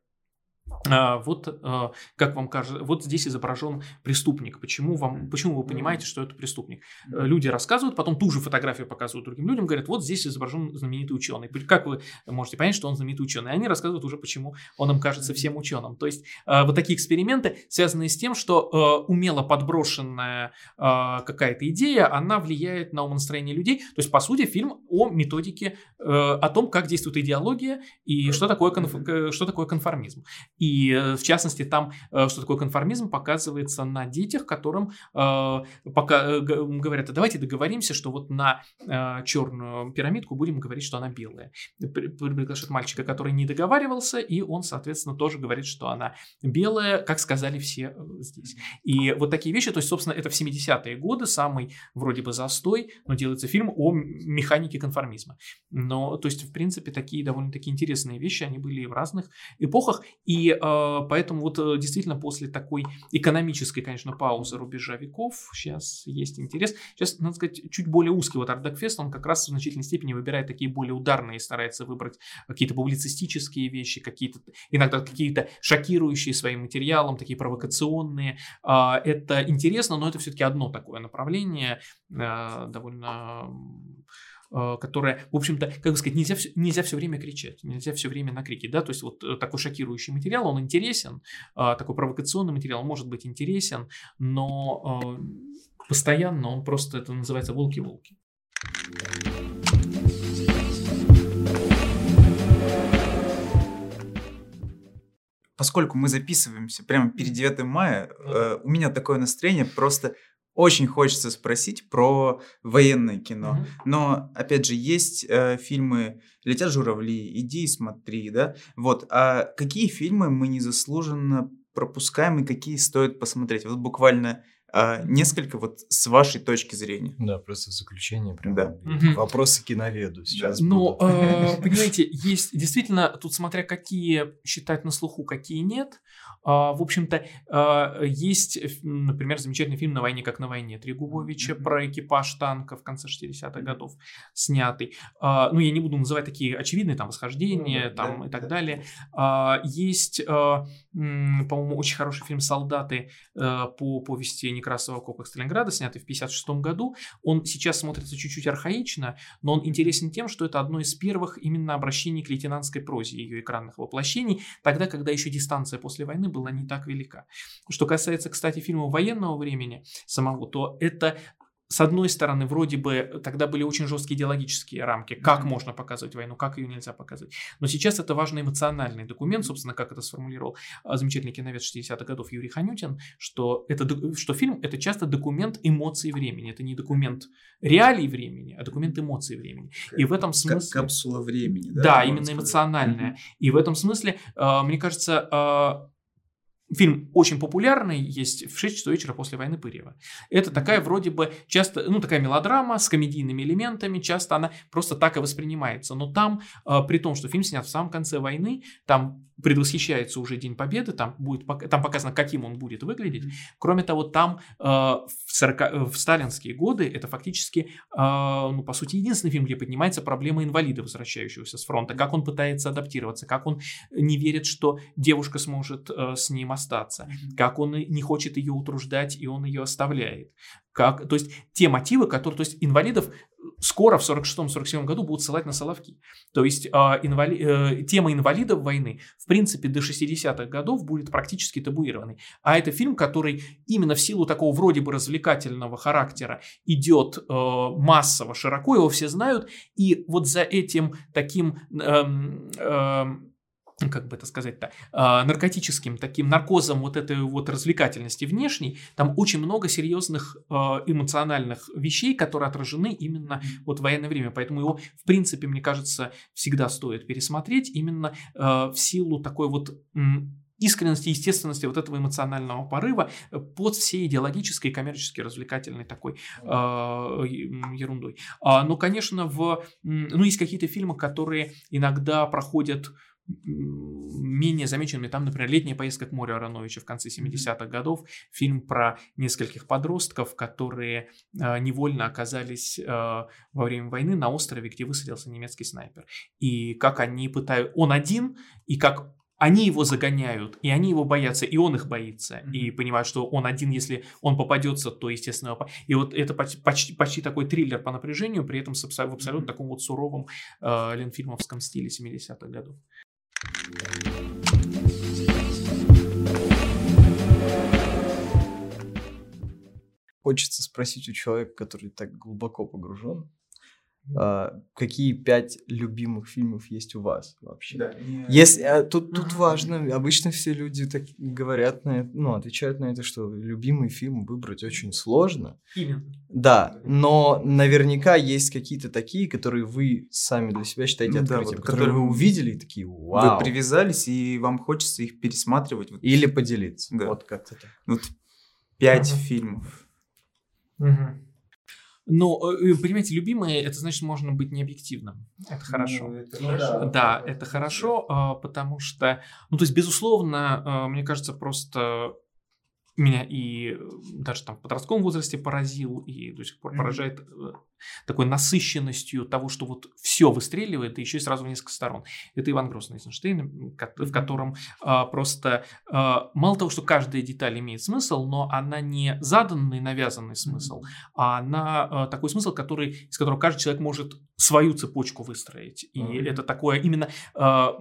вот а, как вам кажется, вот здесь изображен преступник. Почему вам, почему вы понимаете, что это преступник? Э, люди рассказывают, потом ту же фотографию показывают другим людям, говорят, вот здесь изображен знаменитый ученый. Как вы можете понять, что он знаменитый ученый? И они рассказывают уже, почему он им кажется всем ученым. То есть а, вот такие эксперименты, связанные с тем, что умело подброшенная какая-то идея, она влияет на умонастроение людей. То есть, по сути, фильм о методике, э, о том, как действует идеология и что такое, конф... что такое конформизм. И э, в частности там, э, что такое конформизм, показывается на детях, которым э, пока говорят, а давайте договоримся, что вот на черную пирамидку будем говорить, что она белая. Приглашают мальчика, который не договаривался, и он, соответственно, тоже говорит, что она белая, как сказали все здесь. И вот такие вещи, то есть, собственно, это в 70-е годы, самый вроде бы застой, но делается фильм о механике конформизма. Но, то есть, в принципе, такие довольно-таки интересные вещи, они были в разных эпохах, и э, поэтому вот э, действительно после такой экономической, конечно, паузы рубежа веков сейчас есть интерес. Сейчас, надо сказать, чуть более узкий вот Ардакфест, он как раз в значительной степени выбирает такие более ударные, старается выбрать какие-то публицистические вещи, какие-то иногда какие-то шокирующие своим материалом, такие провокационные. Э, это интересно, но это все-таки одно такое направление, э, довольно которая, в общем-то, как бы сказать, нельзя, все, нельзя все время кричать, нельзя все время на крики, да, то есть вот э, такой шокирующий материал, он интересен, э, такой провокационный материал может быть интересен, но постоянно он просто, это называется волки-волки. Поскольку мы записываемся прямо перед 9 мая, э, у меня такое настроение просто очень хочется спросить про военное кино. Mm-hmm. Но, опять же, есть э, фильмы «Летят журавли», «Иди и смотри», да? Вот, а какие фильмы мы незаслуженно пропускаем и какие стоит посмотреть? Вот буквально а, несколько вот с вашей точки зрения. Да, просто в заключение прям да. вопросы киноведу сейчас. Ну, э, понимаете, есть действительно, тут смотря какие считать на слуху, какие нет. А, в общем-то, а, есть, например, замечательный фильм «На войне, как на войне» Трегубовича mm-hmm. про экипаж танка в конце 60-х годов снятый. А, ну, я не буду называть такие очевидные, там, восхождения, mm-hmm. там, да, и так да. далее. Есть, по-моему, очень хороший фильм «Солдаты» по повести Некрасова «Копах Сталинграда», снятый в 56 году. Он сейчас смотрится чуть-чуть архаично, но он интересен тем, что это одно из первых именно обращений к лейтенантской прозе, ее экранных воплощений, тогда, когда еще дистанция после войны была не так велика. Что касается, кстати, фильмов военного времени самого, то это с одной стороны, вроде бы тогда были очень жесткие идеологические рамки, как mm-hmm. можно показывать войну, как ее нельзя показывать. Но сейчас это важный эмоциональный документ, собственно, как это сформулировал а, замечательный киновед 60-х годов Юрий Ханютин, что, это, что фильм это часто документ эмоций времени. Это не документ реалий времени, а документ эмоций времени. И в этом смысле... Капсула времени, да? Да, именно эмоциональная. Mm-hmm. И в этом смысле, а, мне кажется, а, Фильм очень популярный, есть в 6 часов вечера после войны Пырьева. Это такая вроде бы часто, ну такая мелодрама с комедийными элементами, часто она просто так и воспринимается. Но там, э, при том, что фильм снят в самом конце войны, там предвосхищается уже День Победы, там, будет, там показано, каким он будет выглядеть. Кроме того, там э, в, 40, э, в сталинские годы это фактически, э, ну, по сути, единственный фильм, где поднимается проблема инвалида, возвращающегося с фронта, как он пытается адаптироваться, как он не верит, что девушка сможет э, с ним остаться, как он не хочет ее утруждать, и он ее оставляет. Как, то есть те мотивы, которые, то есть инвалидов скоро в 46-47 году будут ссылать на Соловки. То есть э, инвали, э, тема инвалидов войны, в принципе, до 60-х годов будет практически табуированной. А это фильм, который именно в силу такого вроде бы развлекательного характера идет э, массово, широко, его все знают, и вот за этим таким... Э, э, как бы это сказать-то, э, наркотическим таким наркозом вот этой вот развлекательности внешней, там очень много серьезных э, эмоциональных вещей, которые отражены именно вот в военное время. Поэтому его, в принципе, мне кажется, всегда стоит пересмотреть именно э, в силу такой вот искренности, естественности вот этого эмоционального порыва под всей идеологической, коммерчески развлекательной такой э, ерундой. А, но, конечно, в, ну, есть какие-то фильмы, которые иногда проходят менее замеченными. Там, например, «Летняя поездка к морю» Ароновича в конце 70-х годов. Фильм про нескольких подростков, которые э, невольно оказались э, во время войны на острове, где высадился немецкий снайпер. И как они пытают... Он один, и как они его загоняют, и они его боятся, и он их боится, mm-hmm. и понимает, что он один, если он попадется, то, естественно, и вот это почти, почти такой триллер по напряжению, при этом в абсолютно mm-hmm. таком вот суровом э, ленфильмовском стиле 70-х годов. Хочется спросить у человека, который так глубоко погружен, а, какие пять любимых фильмов есть у вас вообще? Да, не... Если, а, тут, тут важно, обычно все люди так говорят на это, ну, отвечают на это, что любимый фильм выбрать очень сложно. Именно. Да, но наверняка есть какие-то такие, которые вы сами для себя считаете ну, открытием, да, вот, которые, которые вы увидели и такие, вау. Вы привязались, и вам хочется их пересматривать. Вот. Или поделиться. Да. Вот как-то так. Вот пять угу. фильмов. Угу. Но, э, понимаете, любимые, это значит, можно быть необъективным. Это хорошо. Ну, это хорошо. Да, это хорошо, а, потому что, ну, то есть, безусловно, а, мне кажется, просто меня и э, даже там в подростковом возрасте поразил и до сих пор поражает э, такой насыщенностью того, что вот все выстреливает, и еще и сразу в несколько сторон. Это Иван Грозный Эйзенштейн, в котором а, просто а, мало того, что каждая деталь имеет смысл, но она не заданный, навязанный смысл, а она а, такой смысл, который, из которого каждый человек может свою цепочку выстроить. И mm-hmm. это такое именно а,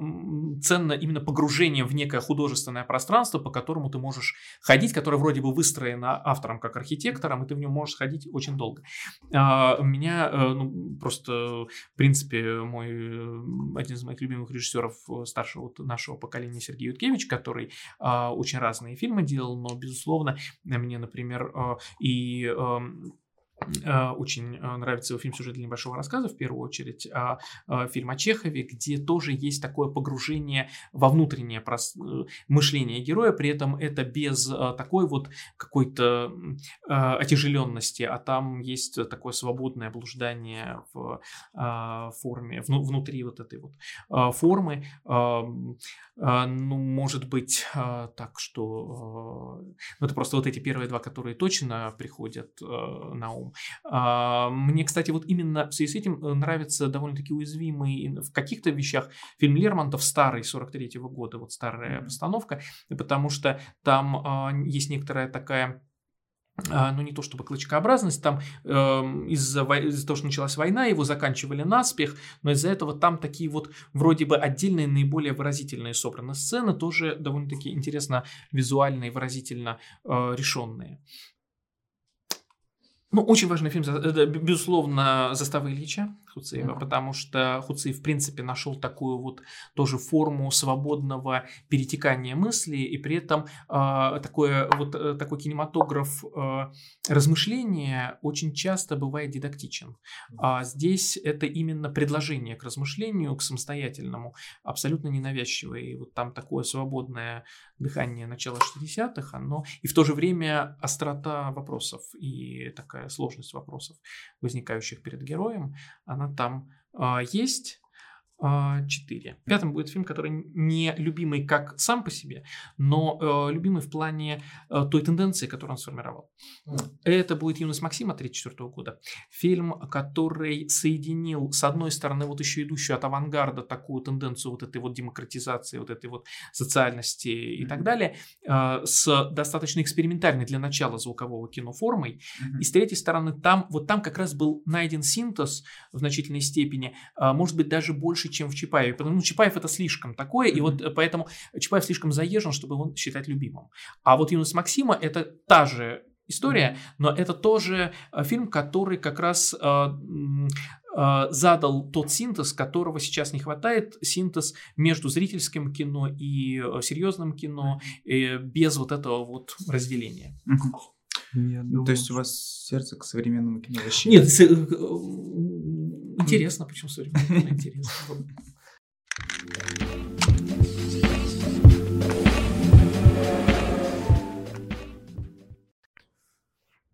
ценно именно погружение в некое художественное пространство, по которому ты можешь ходить, которое вроде бы выстроено автором как архитектором, и ты в нем можешь ходить очень долго. А, меня э, ну, просто, в принципе, мой один из моих любимых режиссеров э, старшего вот нашего поколения Сергей Юткевич, который а, очень разные фильмы делал, но, безусловно, мне, например, э, и эм, Э, очень э, нравится его фильм «Сюжет для небольшого рассказа», в первую очередь, а, а, фильм о Чехове, где тоже есть такое погружение во внутреннее э, мышление героя, при этом это без такой вот какой-то отяжеленности, а там есть такое свободное блуждание в а, форме, внутри вот этой вот формы. Ну, может быть, так что... Ну, это просто вот эти первые два, которые точно приходят на ум. А, мне, кстати, вот именно в связи с этим э, нравится довольно-таки уязвимый в каких-то вещах фильм Лермонтов старый, 43-го года, вот старая постановка, потому что там а, есть некоторая такая а, ну не то чтобы клочкообразность, там э, из-за, из-за того, что началась война, его заканчивали наспех, но из-за этого там такие вот вроде бы отдельные, наиболее выразительные собраны сцены, тоже довольно-таки интересно визуально и выразительно э, решенные. Ну, очень важный фильм, это, безусловно, «Застава Ильича». Хуцеева, mm-hmm. потому что Хуцеев, в принципе, нашел такую вот тоже форму свободного перетекания мысли, и при этом э, такое, вот, э, такой кинематограф э, размышления очень часто бывает дидактичен. А здесь это именно предложение к размышлению, к самостоятельному, абсолютно ненавязчивое. И вот там такое свободное дыхание начала 60-х, оно и в то же время острота вопросов и такая сложность вопросов, возникающих перед героем, она там э, есть. 4. Пятым будет фильм, который не любимый как сам по себе, но э, любимый в плане э, той тенденции, которую он сформировал. Mm. Это будет «Юность Максима» 1934 года. Фильм, который соединил, с одной стороны, вот еще идущую от авангарда такую тенденцию вот этой вот демократизации, вот этой вот социальности и mm-hmm. так далее, э, с достаточно экспериментальной для начала звукового кино формой. Mm-hmm. И с третьей стороны, там, вот там как раз был найден синтез в значительной степени, э, может быть, даже больше больше, чем в Чапаеве. Потому что Чапаев это слишком такое, и вот поэтому Чапаев слишком заезжен, чтобы его считать любимым. А вот Юность Максима это та же история, но это тоже э, фильм, который как раз э, э, задал тот синтез, которого сейчас не хватает, синтез между зрительским кино и э, серьезным кино, э, без вот этого вот разделения. Я думаю, То есть у вас сердце к современному кино вообще? Нет, э, Интересно, почему современное интересно.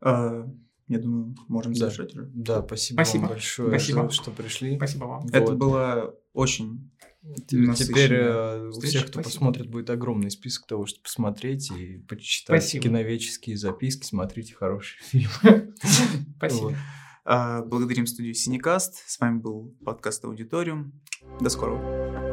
А, я думаю, можем завершать уже. Да, спасибо, спасибо. вам большое, спасибо. что пришли. Спасибо вам. Это вот. было очень Теперь э, у всех, кто Спасибо. посмотрит, будет огромный список того, что посмотреть и почитать Спасибо. киновеческие записки, смотрите хорошие фильмы. Спасибо. А, благодарим студию Синекаст. С вами был подкаст Аудиториум. До скорого.